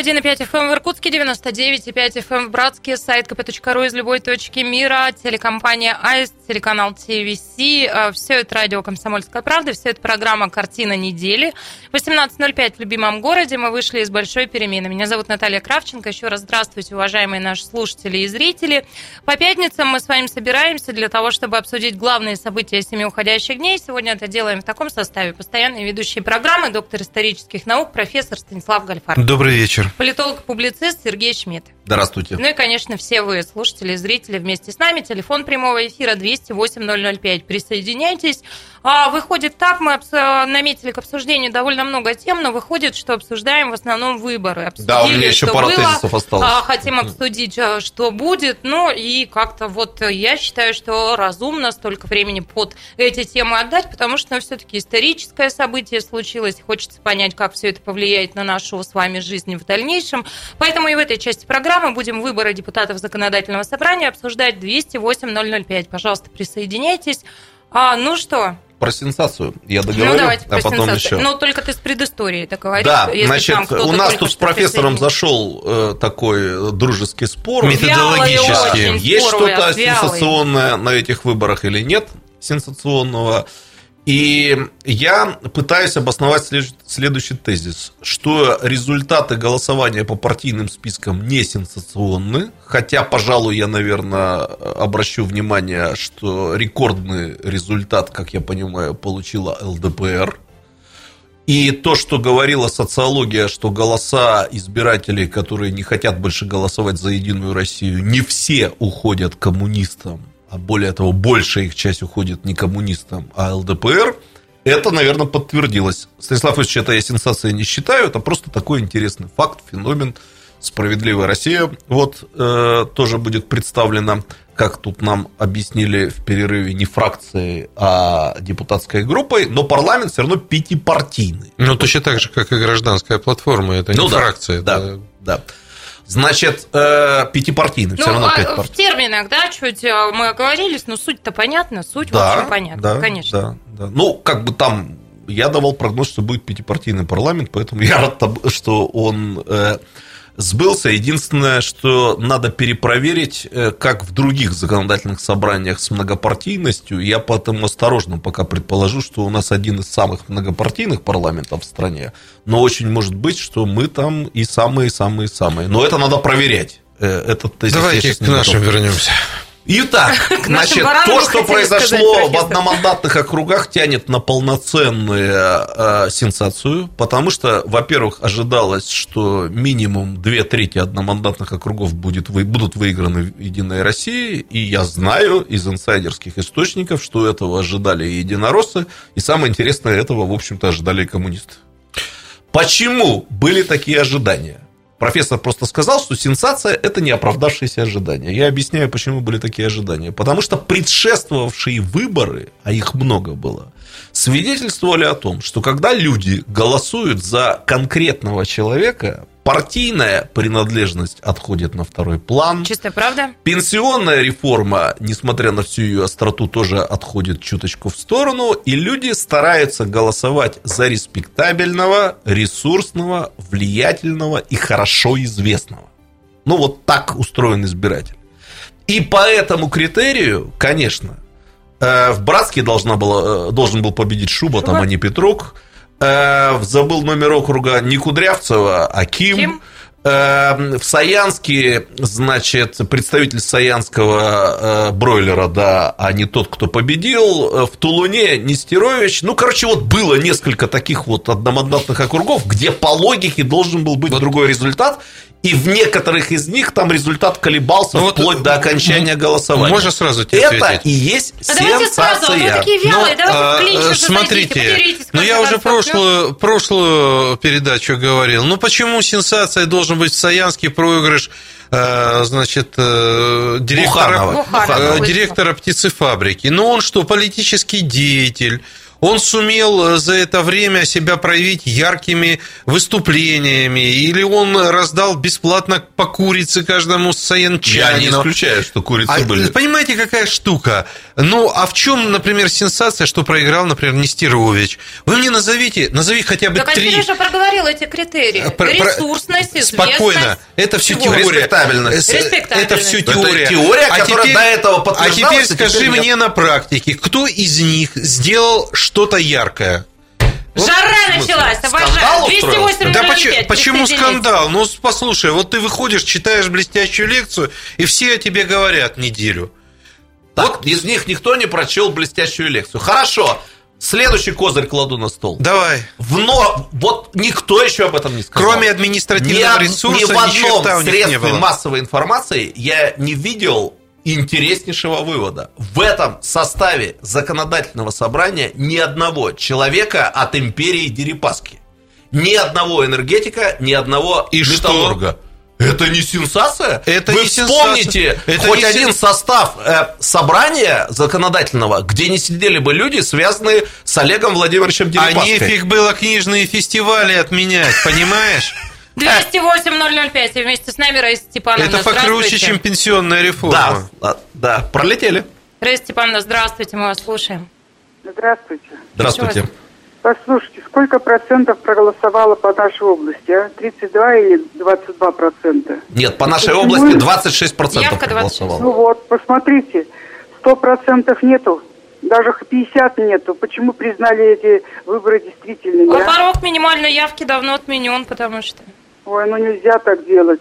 91,5 FM эм в Иркутске, 99,5 FM эм в Братске, сайт kp.ru из любой точки мира, телекомпания АИС, телеканал ТВС. А, все это радио «Комсомольская правда», все это программа «Картина недели». 18.05 в любимом городе мы вышли из большой перемены. Меня зовут Наталья Кравченко. Еще раз здравствуйте, уважаемые наши слушатели и зрители. По пятницам мы с вами собираемся для того, чтобы обсудить главные события семи уходящих дней. Сегодня это делаем в таком составе. Постоянные ведущие программы, доктор исторических наук, профессор Станислав Гальфар. Добрый вечер. Политолог-публицист Сергей Шмидт. Здравствуйте. Ну и, конечно, все вы, слушатели, зрители, вместе с нами. Телефон прямого эфира 208-005. Присоединяйтесь. А, выходит так, мы наметили к обсуждению довольно много тем, но выходит, что обсуждаем в основном выборы. Обсудили, да, у меня еще пара было, тезисов осталось. А, хотим обсудить, а, что будет. Ну и как-то вот я считаю, что разумно столько времени под эти темы отдать, потому что ну, все-таки историческое событие случилось. Хочется понять, как все это повлияет на нашу с вами жизнь в дальнейшем. Поэтому и в этой части программы будем выборы депутатов законодательного собрания обсуждать 208-005. Пожалуйста, присоединяйтесь. А, ну что, про сенсацию я договорю, ну, давайте а потом сенсацию. еще. Ну, только ты с предысторией так говоришь. Да, значит, у нас тут с профессором зашел э, такой дружеский спор. Методологический. Есть что-то сенсационное на этих выборах или нет сенсационного? И я пытаюсь обосновать следующий тезис, что результаты голосования по партийным спискам не сенсационны, хотя, пожалуй, я, наверное, обращу внимание, что рекордный результат, как я понимаю, получила ЛДПР. И то, что говорила социология, что голоса избирателей, которые не хотят больше голосовать за Единую Россию, не все уходят коммунистам, а более того, большая их часть уходит не коммунистам, а ЛДПР, это, наверное, подтвердилось. Станислав Ильич, это я сенсацией не считаю, это просто такой интересный факт, феномен. Справедливая Россия вот э, тоже будет представлена, как тут нам объяснили в перерыве, не фракцией, а депутатской группой, но парламент все равно пятипартийный. Ну, точно так же, как и гражданская платформа, это ну, не да, фракция. Да, это... да. Значит, э, пятипартийный, ну, все равно а пять партий. В терминах, да, чуть э, мы оговорились, но суть-то понятна, суть да, в общем понятна, да, конечно. Да, да. Ну, как бы там я давал прогноз, что будет пятипартийный парламент, поэтому я рад, что он э, сбылся. Единственное, что надо перепроверить, э, как в других законодательных собраниях с многопартийностью. Я поэтому осторожно пока предположу, что у нас один из самых многопартийных парламентов в стране. Но очень может быть, что мы там и самые-самые-самые. Но это надо проверять. Э, этот Давайте к нашим вернемся. Итак, значит, то, что произошло в одномандатных округах, тянет на полноценную э, сенсацию, потому что, во-первых, ожидалось, что минимум две трети одномандатных округов будет, будут выиграны в Единой России, и я знаю из инсайдерских источников, что этого ожидали и единороссы, и самое интересное, этого, в общем-то, ожидали и коммунисты. Почему были такие ожидания? Профессор просто сказал, что сенсация – это не оправдавшиеся ожидания. Я объясняю, почему были такие ожидания. Потому что предшествовавшие выборы, а их много было, свидетельствовали о том, что когда люди голосуют за конкретного человека, Партийная принадлежность отходит на второй план. Чистая правда. Пенсионная реформа, несмотря на всю ее остроту, тоже отходит чуточку в сторону. И люди стараются голосовать за респектабельного, ресурсного, влиятельного и хорошо известного. Ну, вот так устроен избиратель. И по этому критерию, конечно, э, в Братске должна была, э, должен был победить Шуба, Шуба? там, а не Петрук. Э, забыл номер округа не Кудрявцева, а Ким. Ким? Э, в Саянске, значит, представитель саянского э, бройлера, да, а не тот, кто победил. В Тулуне Нестерович. Ну, короче, вот было несколько таких вот одномандатных округов, где по логике должен был быть вот. другой результат. И в некоторых из них там результат колебался ну, вплоть вот, до окончания голосования. Можно сразу тебе Это ответить? и есть а сенсация. Сразу, вы такие вялые, ну, давайте а, Смотрите, ну я уже прошлую, прошлую передачу говорил. Ну почему сенсацией должен быть в Саянский проигрыш э, значит, э, директора, Буханова. Буханова. директора птицефабрики. Ну, он что, политический деятель, он сумел э, за это время себя проявить яркими выступлениями, или он раздал бесплатно по курице каждому саянчанину. Я не исключаю, что курицы а, были. Понимаете, какая штука? Ну, а в чем, например, сенсация, что проиграл, например, Нестерович? Вы мне назовите, назови хотя бы так, три... Так, уже проговорил эти критерии. Про, Ресурсность, известность. Спокойно. Это все Чего? теория. Респектабельность. Это все теория. Это теория, а которая теперь, до этого подтверждалась. А теперь скажи теперь мне нет. на практике, кто из них сделал что-то яркое? Вот Жара началась, обожаю. 208 Да почему, почему скандал? Ну, послушай, вот ты выходишь, читаешь блестящую лекцию, и все о тебе говорят неделю. Так, вот из них никто не прочел блестящую лекцию. Хорошо. Следующий козырь кладу на стол. Давай. Вно... Вот никто еще об этом не сказал. Кроме административного ни, ресурса, ни в одном средстве массовой информации я не видел интереснейшего вывода. В этом составе законодательного собрания ни одного человека от империи Дерипаски. Ни одного энергетика, ни одного И что? металлурга. Это не сенсация? Это Вы не вспомните сенсация. Это хоть не один сен- состав э, собрания законодательного, где не сидели бы люди, связанные с Олегом Владимировичем А Дерипаской. нефиг было книжные фестивали отменять, понимаешь? 208-005. И вместе с нами Раиса Степановна. Это покруче, чем пенсионная реформа. да, да, пролетели. Раиса Степановна, здравствуйте, мы вас слушаем. Здравствуйте. Здравствуйте. Послушайте, сколько процентов проголосовало по нашей области, а? 32 или 22 процента? Нет, по нашей Почему? области 26% Явка 26. проголосовало. Ну вот, посмотрите, 100 процентов нету, даже 50 нету. Почему признали эти выборы действительными? А а? порог минимальной явки давно отменен, потому что... Ой, ну нельзя так делать.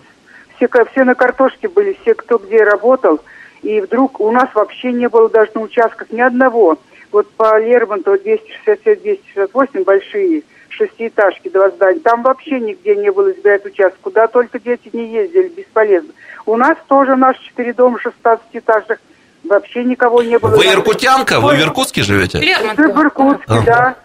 Все, все на картошке были, все, кто где работал. И вдруг у нас вообще не было даже на участках ни одного. Вот по Лермонтову 267-268 большие шестиэтажки, два здания. Там вообще нигде не было избирать участок. Куда только дети не ездили, бесполезно. У нас тоже наши четыре дома 16-этажных. Вообще никого не было. Вы иркутянка? Вы в Иркутске живете? Лермонтов. в Иркутске, да.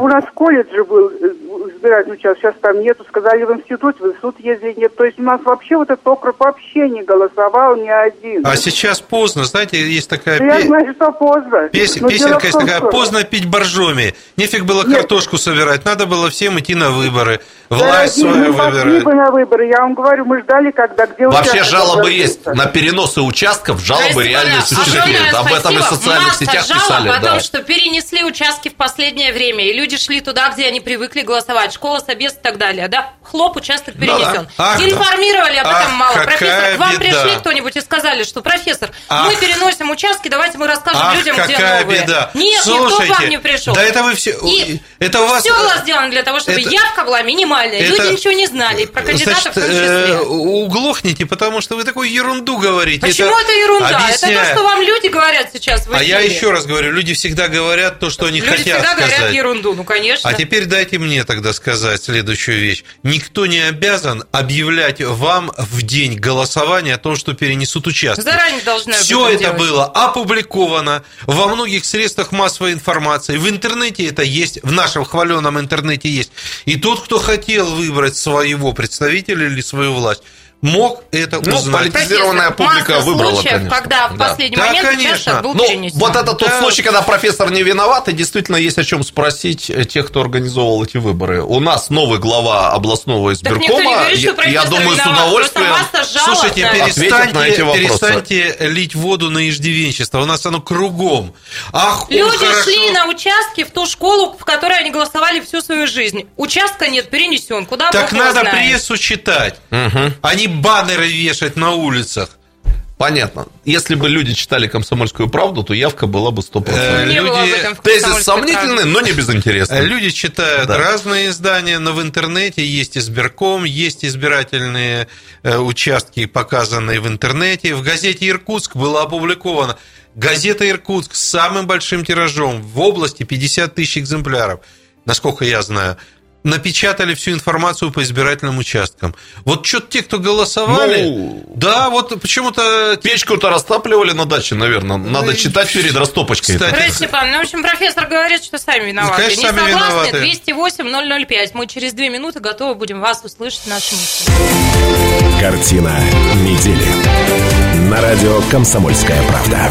У нас колледж же был э, избирательный участок, сейчас там нету. Сказали в институт, в суд ездили, нет. То есть у нас вообще вот этот округ вообще не голосовал ни один. А сейчас поздно, знаете, есть такая Ну, я знаю, что поздно. пес- Но дело песенка есть том, такая, что- поздно пить боржоми. Нефиг было Нет. картошку собирать, надо было всем идти на выборы. Да, Власть не, свою мы пошли выбирать. бы на выборы, я вам говорю, мы ждали, когда где Вообще жалобы есть. На переносы участков жалобы реально существуют. Об этом и в социальных Масса сетях жалоб писали. о том, Да. что перенесли участки в последнее время, и люди шли туда, где они привыкли голосовать, школа, собес и так далее, да? Хлоп, участок перенесен. Ах, Информировали об этом ах, мало. Профессор, к вам беда. пришли кто-нибудь и сказали, что, профессор, Ах. мы переносим участки, давайте мы расскажем Ах, людям, где новые. беда. Нет, Слушайте, никто к вам не пришел. Да это вы все... И это у вас... Все было сделано для того, чтобы это- явка была минимальная. это- Люди ничего не знали, про кандидатов Значит, в том числе. э, углохните, потому что вы такую ерунду говорите. Почему это, ерунда? Это Объясняю. то, что вам люди говорят сейчас в А я еще раз говорю, люди всегда говорят то, что они Люди хотят всегда сказать. говорят ерунду, ну, конечно. А теперь дайте мне тогда сказать следующую вещь. Никто не обязан объявлять вам в день голосования о том, что перенесут участки. Заранее должны Все это делать. было опубликовано во многих средствах массовой информации. В интернете это есть, в нашем хваленом интернете есть. И тот, кто хотел выбрать своего представителя или свою власть, мог это Ну, узнать. политизированная публика масса выбрала, случаев, конечно. когда в Да. последний Да, момент конечно. участок был Ну, перенесен. вот это тот Да. случай, когда профессор не виноват, и действительно есть о чем спросить тех, кто организовывал эти выборы. У нас новый глава областного Так никто не избиркома. говорит, что Я- я думаю, с виноват. удовольствием. Просто масса жалоб, Слушайте, да. перестаньте, на эти вопросы. перестаньте лить воду на иждивенчество. У нас оно кругом. Ах, Люди хорошо. шли на участки в ту школу, в которой они голосовали всю свою жизнь. Участка нет, перенесен. Куда Так надо прессу читать, а не баннеры вешать на улицах. Понятно. Если бы люди читали «Комсомольскую правду», то явка была бы 100%. Э, люди- Тезис «Комсомольской сомнительный, правде». но не безинтересный. Э, Люди читают Да. разные издания, но в интернете есть избирком, есть избирательные э, участки, показанные в интернете. В газете «Иркутск» было опубликовано. Газета «Иркутск» с самым большим тиражом в области 50 тысяч экземпляров, насколько я знаю. Напечатали всю информацию по избирательным участкам. Вот что те, кто голосовали, Ну, да, вот почему-то Печку-то растапливали на даче, наверное. Надо читать перед растопочкой. Кстати, Степановна, ну, в общем, профессор говорит, что сами виноваты. Конечно, Не сами согласны? виноваты. 208-005. Мы через две минуты готовы будем вас услышать наши мысли. Картина недели. На радио «Комсомольская правда».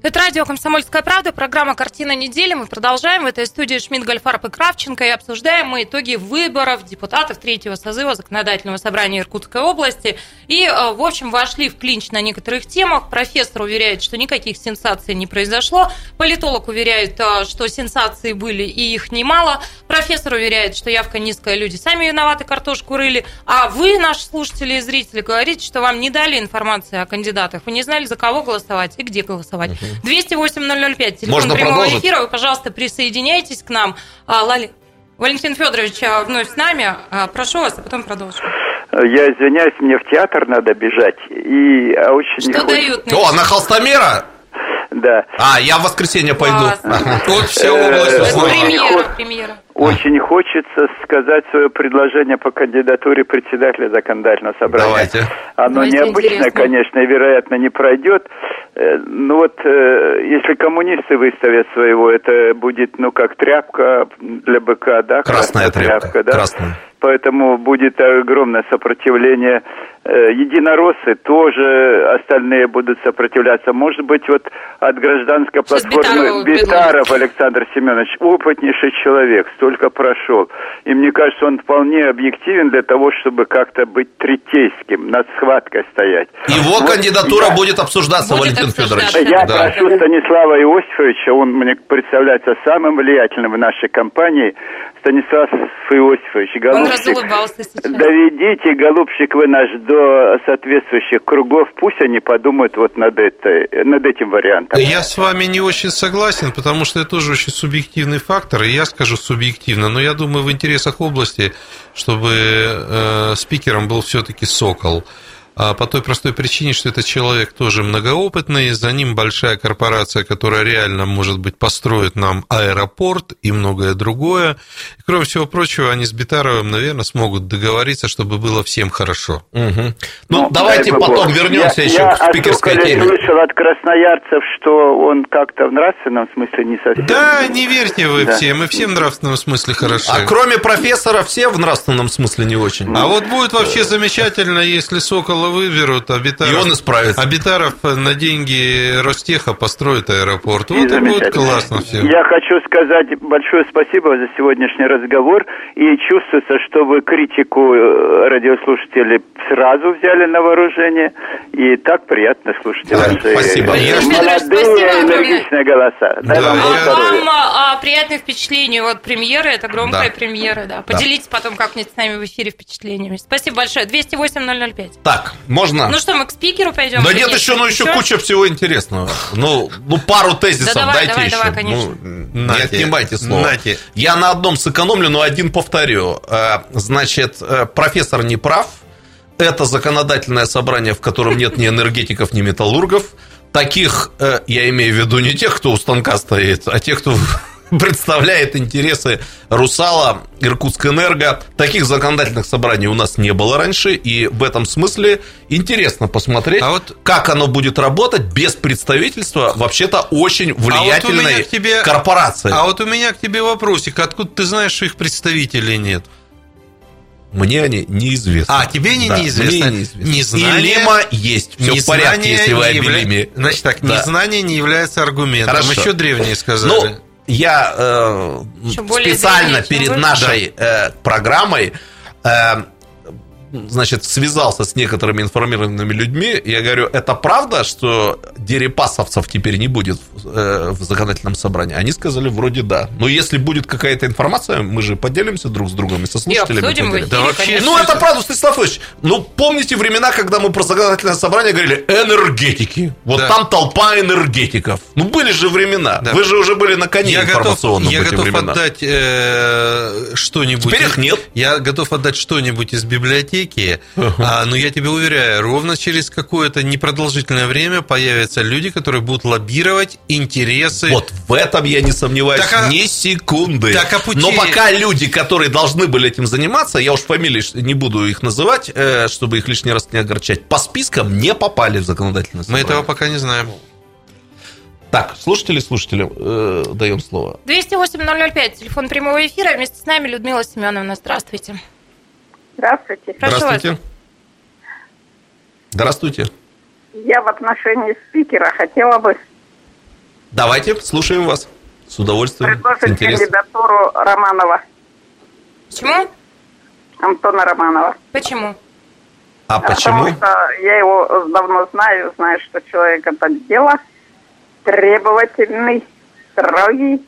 Это радио «Комсомольская правда», программа «Картина недели». Мы продолжаем. В этой студии Шмидт, Гольфарб и Кравченко. И обсуждаем мы итоги выборов депутатов третьего созыва Законодательного собрания Иркутской области. И, э, в общем, вошли в клинч на некоторых темах. Профессор уверяет, что никаких сенсаций не произошло. Политолог уверяет, э, что сенсации были и их немало. Профессор уверяет, что явка низкая, люди сами виноваты, картошку рыли. А вы, наши слушатели и зрители, говорите, что вам не дали информации о кандидатах. Вы не знали, за кого голосовать и где голосовать. 208-005, телефон Можно прямого продолжить? эфира. Вы, пожалуйста, присоединяйтесь к нам. А, Лали- Валентин Федорович а, вновь с нами. А, Прошу вас, а потом продолжим. Я извиняюсь, мне в театр надо бежать. И очень Что хочется- дают? О, нынче? на Холстомера? Да. А, я в воскресенье пойду. Вся Э, область Это премьера, премьера. Очень хочется сказать свое предложение по кандидатуре председателя законодательного собрания. Давайте. Оно Давайте, необычное, интересно. конечно, и, вероятно, не пройдет. Э, Ну вот, э, если коммунисты выставят своего, это будет, ну, как тряпка для быка, да? Красная тряпка, да? красная. Поэтому будет огромное сопротивление. Э, Единороссы тоже остальные будут сопротивляться. Может быть, вот от гражданской Сейчас платформы Битарова Битаров Александр Семенович опытнейший человек, столько прошел. И мне кажется, он вполне объективен для того, чтобы как-то быть третейским, над схваткой стоять. Его Вот кандидатура я- будет обсуждаться, Будет Валентин обсуждаться. Федорович. я Да. прошу Станислава Иосифовича, он мне представляется самым влиятельным в нашей компании, Станислав Иосифович, голубчик, доведите, голубчик, вы наш до соответствующих кругов, пусть они подумают вот над, этой, над этим вариантом. Я с вами не очень согласен, потому что это тоже очень субъективный фактор, и я скажу субъективно, но я думаю в интересах области, чтобы э, спикером был все-таки Сокол. А по той простой причине, что этот человек тоже многоопытный, за ним большая корпорация, которая реально, может быть, построит нам аэропорт и многое другое. И, кроме всего прочего, они с Битаровым, наверное, смогут договориться, чтобы было всем хорошо. Мгм. Ну, Ну, давайте бог. потом вернемся я, еще я к спикерской теме. слышал от красноярцев, что он как-то в нравственном смысле не совсем... Да, не верьте вы Да. все, мы все в нравственном смысле хороши. А кроме профессора все в нравственном смысле не очень. А вот будет вообще замечательно, если Сокола выберут, а Битаров, И он исправится. а Битаров на деньги Ростеха построит аэропорт. И Вот и будет классно все. Я хочу сказать большое спасибо за сегодняшний разговор. И чувствуется, что вы критику э, радиослушателей сразу взяли на вооружение. И так приятно слушать Да, ваши спасибо. молодые, энергичные голоса. Дай Да, вам я- А вам а, приятные впечатления от премьеры, это громкая Да. премьера, да. Поделитесь потом как-нибудь с нами в эфире впечатлениями. Спасибо большое. 208-005. Так, можно? Ну что, мы к спикеру пойдем? да нет, еще, ну еще куча всего интересного. Ну, ну пару тезисов Да давай, дайте давай, еще. давай, конечно. Ну, не Нате. отнимайте слово. Нате. Я на одном сэкономлю, но один повторю. Э, Значит, э, профессор не прав. Это законодательное собрание, в котором нет ни энергетиков, ни металлургов. Таких, э, я имею в виду не тех, кто у станка стоит, а тех, кто представляет интересы Русала, Иркутскэнерго. Таких законодательных собраний у нас не было раньше, и в этом смысле интересно посмотреть, А вот- как оно будет работать без представительства вообще-то очень влиятельной меня к тебе- корпорации. А вот у меня к тебе вопросик. Откуда ты знаешь, что их представителей нет? Мне они неизвестны. А, тебе они Да, неизвестны. мне неизвестны. Незнание- И лима есть. Все в порядке, если вы явля-. Значит так, Да. незнание не является аргументом. Хорошо. Еще древние Ну, сказали. Я э, специально перед нашей э, программой э, значит, связался с некоторыми информированными людьми. Я говорю, это правда, что дерипасовцев теперь не будет э, в законодательном собрании? Они сказали, вроде да. Но если будет какая-то информация, мы же поделимся друг с другом и со И слушателями. обсудим в поделимся. эфире, Да вообще конечно. Ну, это правда, Станислав Ильич. Ну, помните времена, когда мы про законодательное собрание говорили энергетики? Вот Да. там толпа энергетиков. Ну, были же времена. Да. Вы же уже были на коне Я готов, информационном я в эти готов времена. отдать э, что-нибудь. Теперь их нет. Я готов отдать что-нибудь из библиотеки, а, но я тебе уверяю, ровно через какое-то непродолжительное время появятся люди, которые будут лоббировать интересы. Вот в этом я не сомневаюсь Так, а- ни секунды. Так, а пути- Но пока люди, которые должны были этим заниматься, я уж фамилии не буду их называть, э, чтобы их лишний раз не огорчать, по спискам не попали в законодательное Мы собрание. этого пока не знаем. Так, слушатели, слушатели, э, даем слово. 208-005, телефон прямого эфира. Вместе с нами Людмила Семеновна. Здравствуйте. Здравствуйте. Здравствуйте. вас. Здравствуйте. Я в отношении спикера хотела бы Давайте, слушаем вас. С удовольствием, предложить кандидатуру Романова, Почему? Антона Романова. Почему? А почему? Потому что я его давно знаю, знаю, что человек это дело требовательный, строгий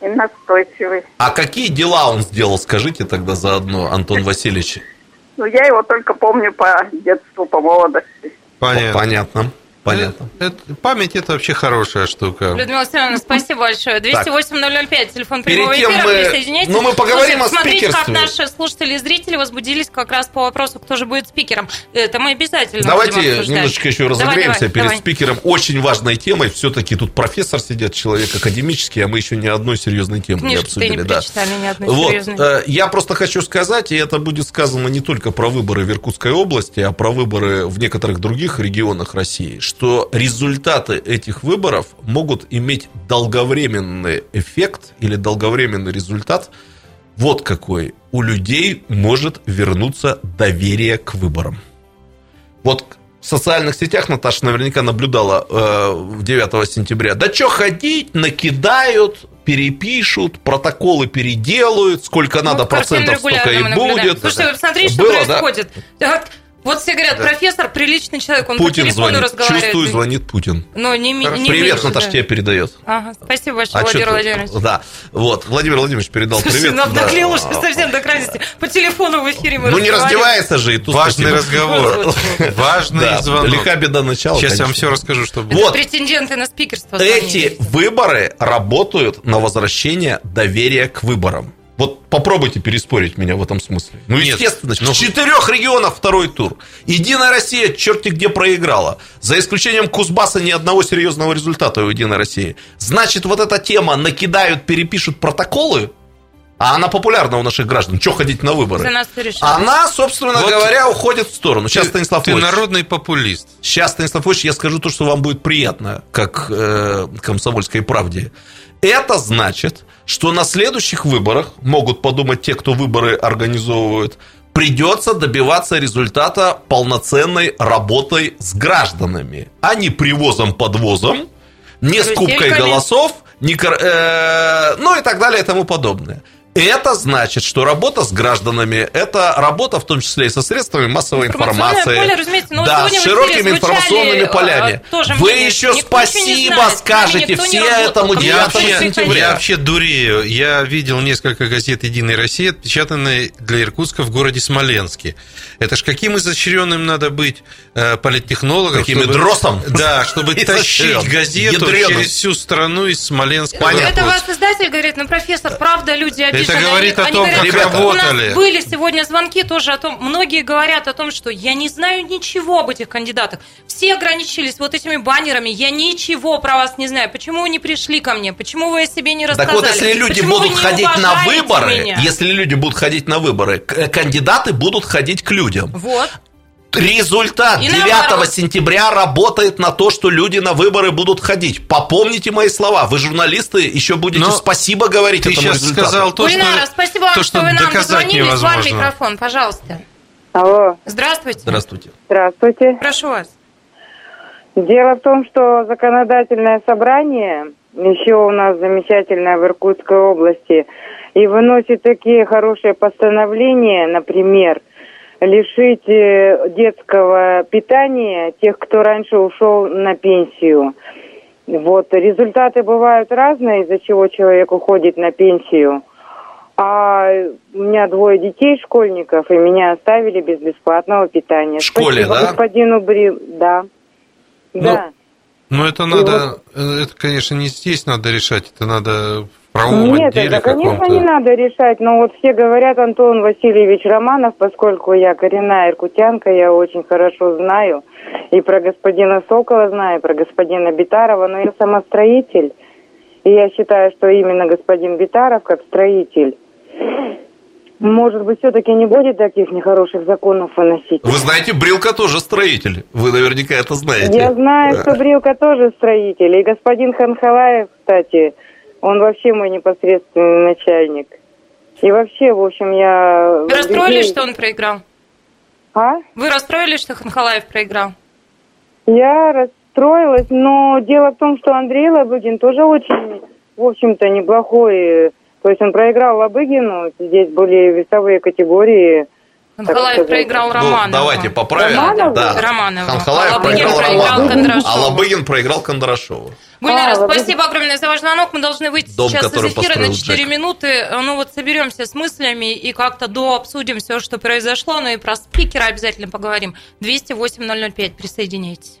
и настойчивый. А какие дела он сделал, скажите тогда заодно, Антон Васильевич? Ну, я его только помню по детству, по молодости. Понятно. Понятно. Понятно. Это- это- память это вообще хорошая штука. Людмила Семеновна, спасибо большое. 208-005, телефон Перед прямого тем эфира, мы- присоединяйтесь. ну, мы поговорим Слушайте, о Смотрите, как спикерстве. наши слушатели и зрители возбудились как раз по вопросу, кто же будет спикером. Это мы обязательно Давайте немножечко еще Давай, разогреемся давай, перед давай. спикером. Очень важной темой. Все-таки тут профессор сидит, человек академический, а мы еще ни одной серьезной темы не Книжки-то и не обсудили. да. прочитали ни одной Вот, серьезной. э, я просто хочу сказать, и это будет сказано не только про выборы в Иркутской области, а про выборы в некоторых других регионах России, что результаты этих выборов могут иметь долговременный эффект или долговременный результат. Вот какой. У людей может вернуться доверие к выборам. Вот в социальных сетях Наташа наверняка наблюдала э, в 9 сентября. Да что ходить, накидают, перепишут, протоколы переделают, сколько надо картину процентов, столько и мы наблюдаем. будет. Слушайте, вы посмотрите, что Было, да? происходит. Так, Вот все говорят, профессор приличный человек, он по Путин телефону звонит. разговаривает. Чувствую, звонит Путин. Но не, не Привет, меньше, Наташа, да. тебе передает. Ага, спасибо большое, А Владимир ты- Владимирович. Да, вот, Владимир Владимирович передал Слушай, привет. нам да. наклеил уж совсем до крайности. По телефону в эфире мы Ну не раздевается же и тут Важный спасибо. разговор. Важный Да, звонок. лиха беда начала. Сейчас я вам конечно. все расскажу, что Это было. Вот. претенденты на спикерство. Эти выборы работают на возвращение доверия к выборам. Вот попробуйте переспорить меня в этом смысле. Ну, Нет, естественно, ну- в четырех регионах второй тур. Единая Россия черти где проиграла. За исключением Кузбасса ни одного серьезного результата у Единой России. Значит, вот эта тема накидают, перепишут протоколы, а она популярна у наших граждан. Что ходить на выборы? За нас. Она, собственно Вот говоря, уходит в сторону. Сейчас, Ты- Станислав Ты Ильич, народный популист. Сейчас, Станислав Ильич, я скажу то, что вам будет приятно, как э, комсомольской правде. Это значит, что на следующих выборах, могут подумать те, кто выборы организовывают, придется добиваться результата полноценной работой с гражданами, а не привозом-подвозом, не скупкой голосов, не э, ну и так далее и тому подобное. Это значит, что работа с гражданами – это работа в том числе и со средствами массовой информации. поле, разумеется, но да, с широкими информационными э, полями. тоже Вы мнения, еще спасибо знает, скажете все этому кому 9 вообще Я, сентября. я вообще дурею. Я видел несколько газет «Единой России», отпечатанные для Иркутска в городе Смоленске. Это ж каким изощренным надо быть э, политтехнологом. Каким чтобы- идросом? Да, чтобы тащить газету Ядрёным. через всю страну из Смоленска. в Это вас издатель говорит, ну, профессор, правда, люди говорит Они- о том, они как говорят, работали. У нас были сегодня звонки тоже о том, многие говорят о том, что я не знаю ничего об этих кандидатах. Все ограничились вот этими баннерами, я ничего про вас не знаю. Почему вы не пришли ко мне? Почему вы о себе не рассказали? Так вот, если люди Почему будут ходить на выборы, меня? если люди будут ходить на выборы, к- кандидаты будут ходить к людям. Вот. Результат И 9 наоборот. сентября работает на то, что люди на выборы будут ходить. Попомните мои слова. Вы, журналисты, еще будете Но спасибо говорить Ты этому сейчас результату. сказал то, Гульнара, что, спасибо вам, то, что, что вы нам. Вам невозможно. микрофон, пожалуйста. Алло, Здравствуйте. Здравствуйте. здравствуйте. Прошу вас. Дело в том, что законодательное собрание еще у нас замечательное в Иркутской области и выносит такие хорошие постановления, например, лишить э, детского питания тех, кто раньше ушел на пенсию. Вот результаты бывают разные, из-за чего человек уходит на пенсию. А у меня двое детей школьников, и меня оставили без бесплатного питания. В школе, Спасибо да? господину Бри... Да. Ну, да. Ну, это надо, э, это, конечно, не здесь надо решать, это надо в правовом Нет, отделе это, конечно, не надо решать, но вот все говорят Антон Васильевич Романов, поскольку я коренная иркутянка, я очень хорошо знаю и про господина Сокола знаю, и про господина Битарова, но я самостроитель, и я считаю, что именно господин Битаров, как строитель, может быть, все-таки не будет таких нехороших законов выносить. Вы знаете, Брилка тоже строитель. Вы наверняка это знаете. Я знаю, что Брилка тоже строитель. И господин Ханхалаев, кстати, он вообще мой непосредственный начальник. И вообще, в общем, я... Вы расстроились, что он проиграл? А? Вы расстроились, что Ханхалаев проиграл? Я расстроилась, но дело в том, что Андрей Лабыгин тоже очень, в общем-то, неплохой. То есть он проиграл Лабыгину, здесь были весовые категории. Сказать. проиграл Ну, Романову. давайте поправим. Романову? Да. Романову. Ханхалаев А проиграл проиграл Романову. Кондрашову. А Лобыгин проиграл Кондрашову. Гульнара, А, спасибо огромное за ваш звонок. Мы должны выйти Дом, сейчас из эфира на построил 4 Джек. минуты. Ну вот соберемся с мыслями и как-то дообсудим все, что произошло. Ну и про спикера обязательно поговорим. 208-005. Присоединяйтесь.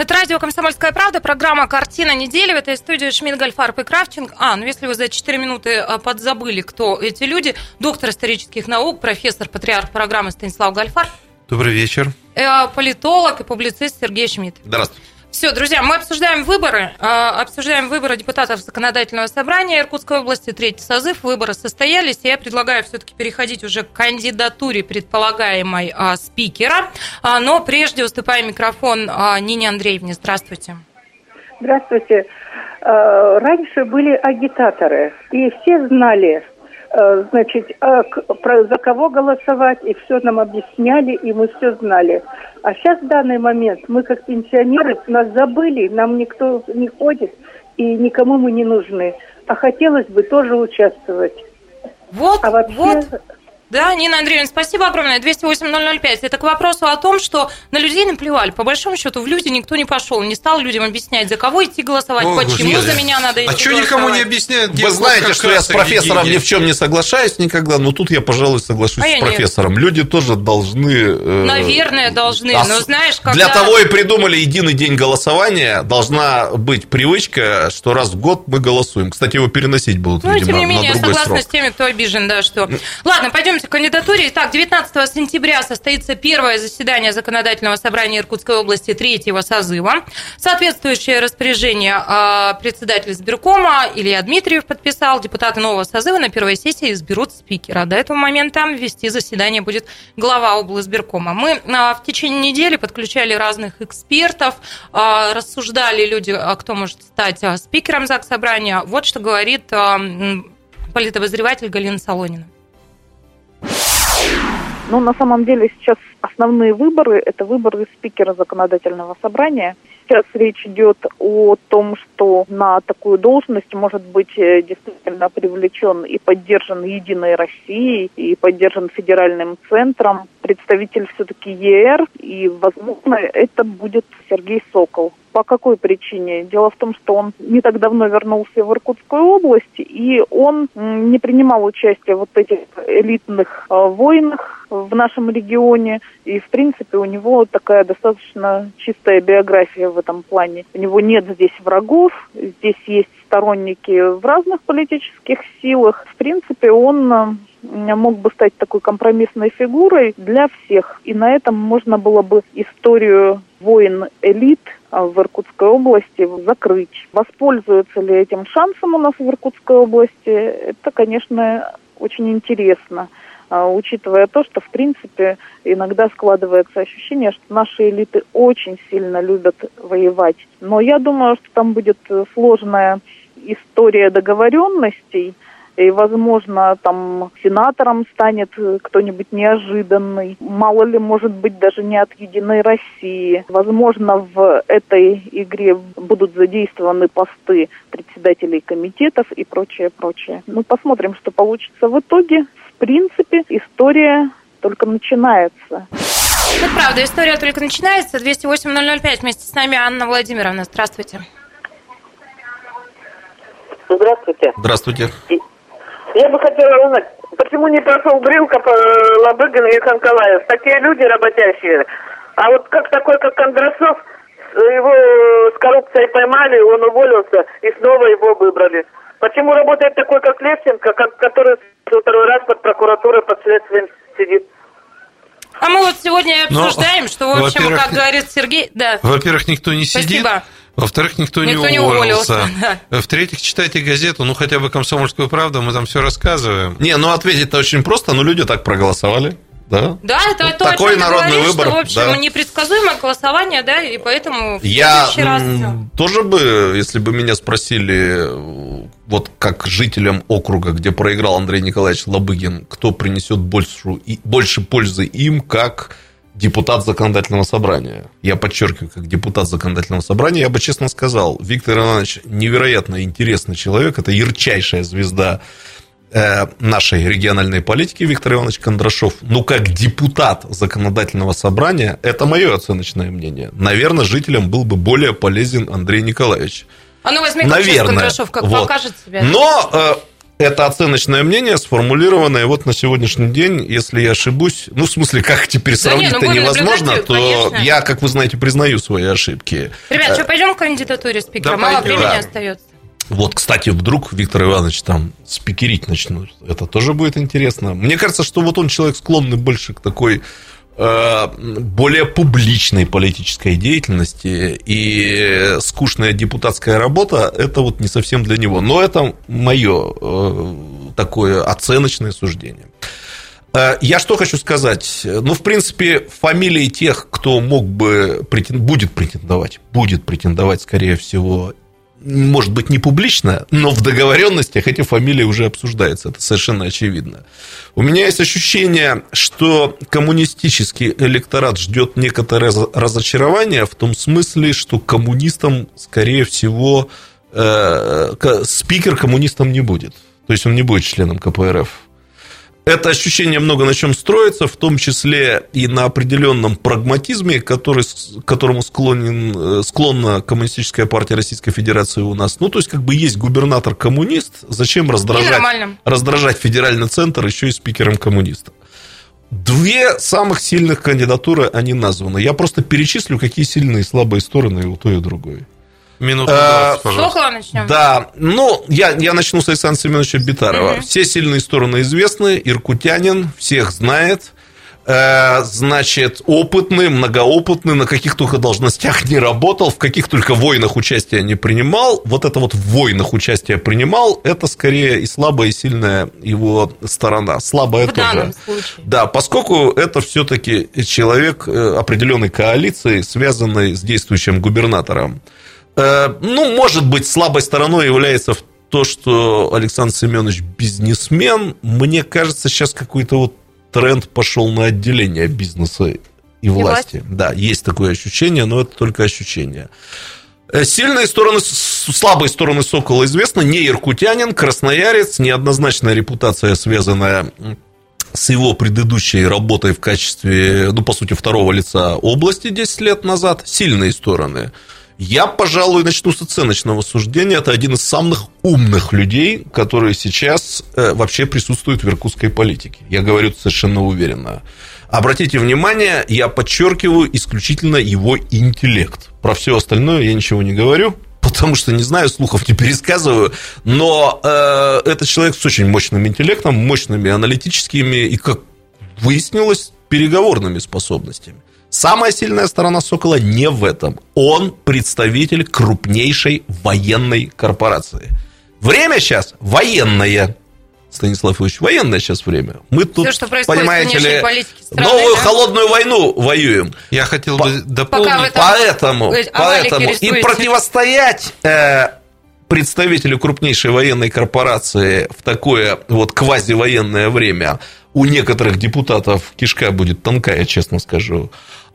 Это радио «Комсомольская правда», программа «Картина недели». В этой студии Шмидт, Гольфарб и Кравченко. А, ну если вы за 4 минуты а, подзабыли, кто эти люди. Доктор исторических наук, профессор, патриарх программы Станислав Гольфарб. Добрый вечер. Э, политолог и публицист Сергей Шмидт. Здравствуйте. Все, друзья, мы обсуждаем выборы. э, Обсуждаем выборы депутатов Законодательного собрания Иркутской области, третий созыв. Выборы состоялись, я предлагаю все-таки переходить уже к кандидатуре предполагаемой а, спикера. А, Но прежде уступаю микрофон а, Нине Андреевне. Здравствуйте. Здравствуйте. Раньше были агитаторы, и все знали, значит, э, к- про- за кого голосовать, и все нам объясняли, и мы все знали. А сейчас в данный момент мы, как пенсионеры, нас забыли, нам никто не ходит, и никому мы не нужны. А хотелось бы тоже участвовать. Вот, А вообще, вот. Да, Нина Андреевна, спасибо огромное. 208-005. Это к вопросу о том, что на людей наплевали. По большому счету, в люди никто не пошел, не стал людям объяснять, за кого идти голосовать, О, почему Господи. за меня надо идти А что никому не объясняют? Вы знаете, что я с профессором ни в чем не соглашаюсь никогда, но тут я, пожалуй, соглашусь А с я нет. профессором. Люди тоже должны... э, Наверное, должны. ос- Но знаешь, когда... Для того и придумали единый день голосования. Должна быть привычка, что раз в год мы голосуем. Кстати, его переносить будут, Ну, видимо, тем не менее, на я согласна срок. с теми, кто обижен, да, что... Ладно, пойдемте к кандидатуре. Итак, 19 сентября состоится первое заседание Законодательного собрания Иркутской области третьего созыва. Соответствующее распоряжение а, председатель сберкома Илья Дмитриев подписал. Депутаты нового созыва на первой сессии изберут спикера. До этого момента вести заседание будет глава облсберкома. Мы а, в течение недели подключали разных экспертов, а, рассуждали люди, кто может стать спикером ЗАГС собрания. Вот что говорит политобозреватель Галина Солонина. Ну, на самом деле сейчас основные выборы – это выборы спикера законодательного собрания. Сейчас речь идет о том, что на такую должность может быть э, действительно привлечен и поддержан Единой Россией, и поддержан федеральным центром представитель все-таки ЕР, и, возможно, это будет Сергей Сокол. По какой причине? Дело в том, что он не так давно вернулся в Иркутскую область, и он не принимал участие в вот этих элитных э, войнах в нашем регионе, и, в принципе, у него такая достаточно чистая биография в этом плане. У него нет здесь врагов, здесь есть сторонники в разных политических силах. В принципе, он э, мог бы стать такой компромиссной фигурой для всех. И на этом можно было бы историю войн элит в Иркутской области закрыть. Воспользуются ли этим шансом у нас в Иркутской области, это, конечно, очень интересно, а, учитывая то, что, в принципе, иногда складывается ощущение, что наши элиты очень сильно любят воевать. Но я думаю, что там будет сложная история договоренностей, и, возможно, там сенатором станет э, кто-нибудь неожиданный. Мало ли, может быть, даже не от Единой России. Возможно, в этой игре будут задействованы посты председателей комитетов и прочее, прочее. Ну, посмотрим, что получится в итоге. В принципе, история только начинается. Это правда, история только начинается. 208-005 вместе с нами Анна Владимировна. Здравствуйте. Здравствуйте. Здравствуйте. Я бы хотела узнать, почему не прошел Брилка, э, Лобыгин и Ханкалаев? Такие люди работящие. А вот как такой, как Кондрасов, его с коррупцией поймали, он уволился, и снова его выбрали. Почему работает такой, как Левченко, как, который второй раз под прокуратурой, под следствием сидит? А мы вот сегодня и Но, обсуждаем, что, в общем, как говорит Сергей... Да. Во-первых, никто не сидит. Спасибо. Во-вторых, никто, Никто не не уволился. уволился, В-третьих, читайте газету, ну хотя бы «Комсомольскую правду», мы там все рассказываем. Не, ну ответить-то очень просто, но люди так проголосовали. Да? Да, это Вот то, о такой чем ты народный говоришь, выбор, что, в общем, да. непредсказуемое голосование, да, и поэтому в Я следующий раз... тоже бы, если бы меня спросили, вот как жителям округа, где проиграл Андрей Николаевич Лобыгин, кто принесет больше, и- больше пользы им, как депутат законодательного собрания. Я подчеркиваю, как депутат законодательного собрания, я бы честно сказал, Виктор Иванович невероятно интересный человек, это ярчайшая звезда э, нашей региональной политики Виктор Иванович Кондрашов, ну, как депутат законодательного собрания, это мое оценочное мнение. Наверное, жителям был бы более полезен Андрей Николаевич. А ну возьми Наверное. Кондрашов, как Вот. покажет себя. Но э, это оценочное мнение, сформулированное вот на сегодняшний день, если я ошибусь, ну, в смысле, как теперь Да не, ну, сравнить-то невозможно, то конечно. я, как вы знаете, признаю свои ошибки. Ребят, что, пойдем к кандидатуре спикера? Да, Мало пойдем. времени Да. остается. Вот, кстати, вдруг Виктор Иванович там спикерить начнут. Это тоже будет интересно. Мне кажется, что вот он человек склонный больше к такой э, более публичной политической деятельности и скучная депутатская работа это вот не совсем для него. Но это мое э, такое оценочное суждение. Э, Я что хочу сказать? Ну, в принципе, фамилии тех, кто мог бы претен- будет претендовать, будет претендовать, скорее всего, может быть, не публично, но в договоренностях эти фамилии уже обсуждаются. Это совершенно очевидно. У меня есть ощущение, что коммунистический электорат ждет некоторое раз- разочарование в том смысле, что коммунистам, скорее всего, э, спикер коммунистом не будет. То есть он не будет членом КПРФ. Это ощущение много на чем строится, в том числе и на определенном прагматизме, который, к которому склонен, э, склонна Коммунистическая партия Российской Федерации у нас. Ну, то есть, как бы есть губернатор-коммунист, зачем раздражать, раздражать федеральный центр еще и спикером коммуниста? Две самых сильных кандидатуры, они названы. Я просто перечислю, какие сильные и слабые стороны у той и другой. Минуту Э, 20, пожалуйста. Сокола начнем. Да, ну, я, я начну с Александра Семеновича Битарова. Мгм. Все сильные стороны известны, иркутянин, всех знает, Э, значит, опытный, многоопытный, на каких только должностях не работал, в каких только войнах участия не принимал. Вот это вот в войнах участие принимал, это скорее и слабая, и сильная его сторона. Слабая В тоже. данном случае. Да, поскольку это все-таки человек э, определенной коалиции, связанной с действующим губернатором. Э, Ну, может быть, слабой стороной является то, что Александр Семенович бизнесмен. Мне кажется, сейчас какой-то вот тренд пошел на отделение бизнеса и власти. Да, есть такое ощущение, но это только ощущение. Э, Сильные стороны, слабые стороны Сокола известны. Не иркутянин, красноярец, неоднозначная репутация, связанная с его предыдущей работой в качестве, ну, по сути, второго лица области 10 лет назад. Сильные стороны. Я, пожалуй, начну с оценочного суждения. Это один из самых умных людей, которые сейчас э, вообще присутствуют в иркутской политике. Я говорю совершенно уверенно. Обратите внимание, я подчеркиваю исключительно его интеллект. Про все остальное я ничего не говорю, потому что не знаю, слухов не пересказываю. Но э, это человек с очень мощным интеллектом, мощными аналитическими и, как выяснилось, переговорными способностями. Самая сильная сторона Сокола не в этом. Он представитель крупнейшей военной корпорации. Время сейчас военное. Станислав Ильич, военное сейчас время. Мы тут, Всё, что понимаете ли, страны, новую да? холодную войну воюем. Я хотел По- бы дополнить. Там Поэтому, овалики поэтому и противостоять э, представителю крупнейшей военной корпорации в такое вот квазивоенное время у некоторых депутатов кишка будет тонкая, честно скажу.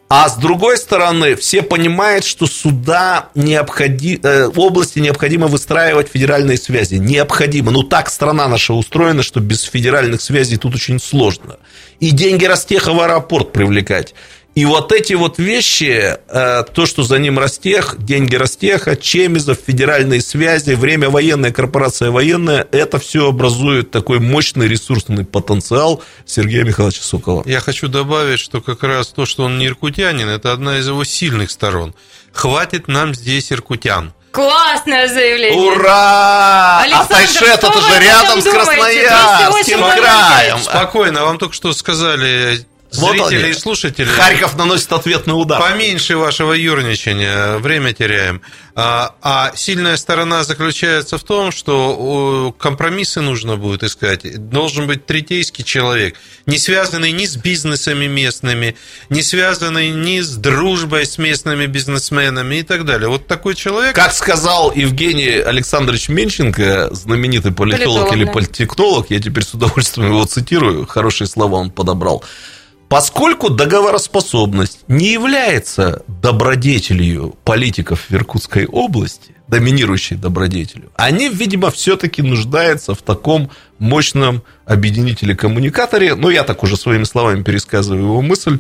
А с другой стороны, все понимают, что суда необходи... э, области необходимо выстраивать федеральные связи. Необходимо. Ну, так страна наша устроена, что без федеральных связей тут очень сложно. И деньги Ростеха в аэропорт привлекать. И вот эти вот вещи, э, то, что за ним Ростех, деньги Ростеха, Чемизов, федеральные связи, время военное, корпорация военная, это все образует такой мощный ресурсный потенциал Сергея Михайловича Сокола. Я хочу добавить, что как раз то, что он не иркутянин, это одна из его сильных сторон. Хватит нам здесь иркутян. Классное заявление. Ура! Александр, а Тайшет это же рядом с? Красноярским 208 краем. Спокойно, вам только что сказали Вот зрители они. и слушатели. Харьков наносит ответный удар. Поменьше вашего юрничания, время теряем. А, а сильная сторона заключается в том, что компромиссы нужно будет искать. Должен быть третейский человек, не связанный ни с бизнесами местными, не связанный ни с дружбой с местными бизнесменами и так далее. Вот такой человек... Как сказал Евгений Александрович Менченко, знаменитый политолог Политолог, или да. политтехнолог, я теперь с удовольствием его цитирую, хорошие слова он подобрал. Поскольку договороспособность не является добродетелью политиков в Иркутской области, доминирующей добродетелью, они, видимо, все-таки нуждаются в таком мощном объединителе-коммуникаторе. Ну, я так уже своими словами пересказываю его мысль.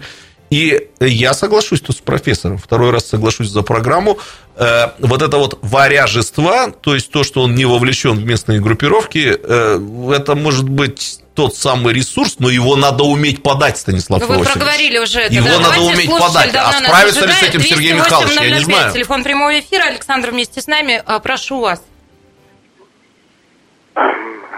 И я соглашусь тут с профессором, второй раз соглашусь за программу. Э, вот это вот варяжество, то есть то, что он не вовлечен в местные группировки, э, это может быть тот самый ресурс, но его надо уметь подать, Станислав Вы Иосифович. проговорили уже это. Его да? надо уметь подать. А справится ли с этим Сергей 208 Михайлович, я не 005, знаю. Телефон прямого эфира. Александр вместе с нами. А, Прошу вас.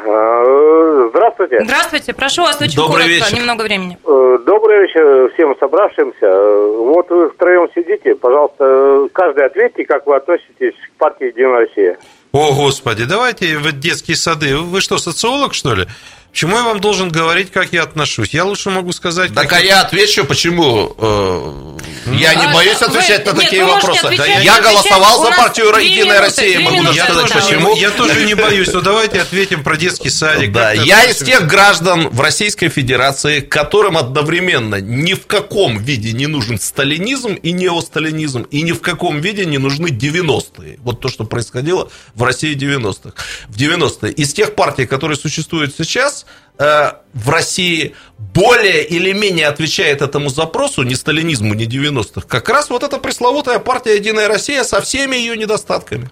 Э, Здравствуйте. Здравствуйте. Прошу вас очень Добрый коротко. вечер. Немного времени. Э, Добрый вечер всем собравшимся. Э, Вот вы втроем сидите. Пожалуйста, э, каждый ответьте, как вы относитесь к партии «Единая Россия». О, Господи, давайте в детские сады. Вы что, социолог, что ли? Почему я вам должен говорить, как я отношусь? Я лучше могу сказать... Так как а я отвечу, почему э, я не А, боюсь вы- отвечать на нет, такие вы можете вопросы. отвечать, Я отвечать. голосовал за партию Единая минуты, Россия, две могу минуты, даже сказать пожалуйста. почему. Я тоже не боюсь, но давайте ответим про детский садик. Да, я из тех граждан в Российской Федерации, которым одновременно ни в каком виде не нужен сталинизм и неосталинизм, и ни в каком виде не нужны 90-е. Вот то, что происходило в России 90-х. В 90-е. Из тех партий, которые существуют сейчас, э, в России более или менее отвечает этому запросу, ни сталинизму, ни 90-х, как раз вот эта пресловутая партия «Единая Россия» со всеми ее недостатками.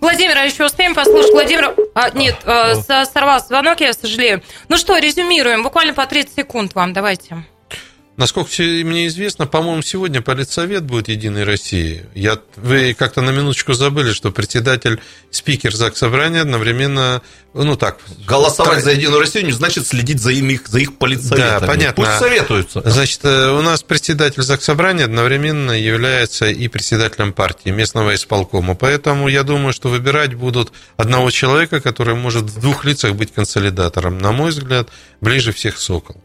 Владимира еще успеем послушать. Владимир... А, нет, э, сорвался звонок, я сожалею. Ну что, резюмируем. Буквально по 30 секунд вам. Давайте. Насколько все- мне известно, по-моему, сегодня политсовет будет Единой России. Я, вы как-то на минуточку забыли, что председатель, спикер ЗАГС Собрания одновременно, ну так... Голосовать за Единую Россию не значит следить за, ими, за их политсоветами. Да, понятно. Пусть советуются. Значит, э, у нас председатель ЗАГС Собрания одновременно является и председателем партии местного исполкома. Поэтому я думаю, что выбирать будут одного человека, который может в двух лицах быть консолидатором. На мой взгляд, ближе всех Сокол.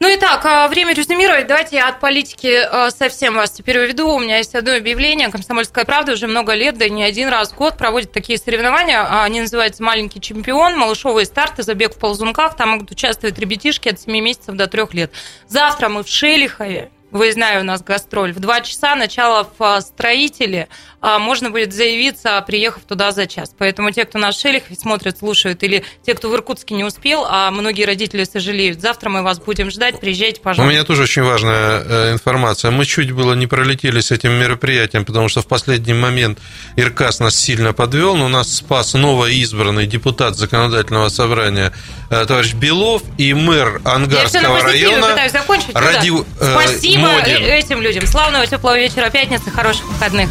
Ну и так, а, время резюмировать. Давайте я от политики а, совсем вас теперь уведу. У меня есть одно объявление. «Комсомольская правда» уже много лет, да не один раз в год проводит такие соревнования. А, Они называются «Маленький чемпион», «Малышовые старты», «Забег в ползунках». Там могут участвовать ребятишки от 7 месяцев до 3 лет. Завтра мы в Шелихове. Выездная у нас гастроль. В 2 часа начало в строителе. А, Можно будет заявиться, приехав туда за час. Поэтому те, кто нас в Шелихове смотрят, слушают, или те, кто в Иркутске не успел, а многие родители сожалеют, завтра мы вас будем ждать. Приезжайте, У пожалуйста. меня тоже очень важная э, информация. Мы чуть было не пролетели с этим мероприятием, потому что в последний момент Иркас нас сильно подвел, но нас спас новоизбранный депутат законодательного собрания э, товарищ Белов и мэр на Ангарского района закончить. Ради- э, Спасибо Модин. этим людям. Славного теплого вечера пятницы, хороших выходных.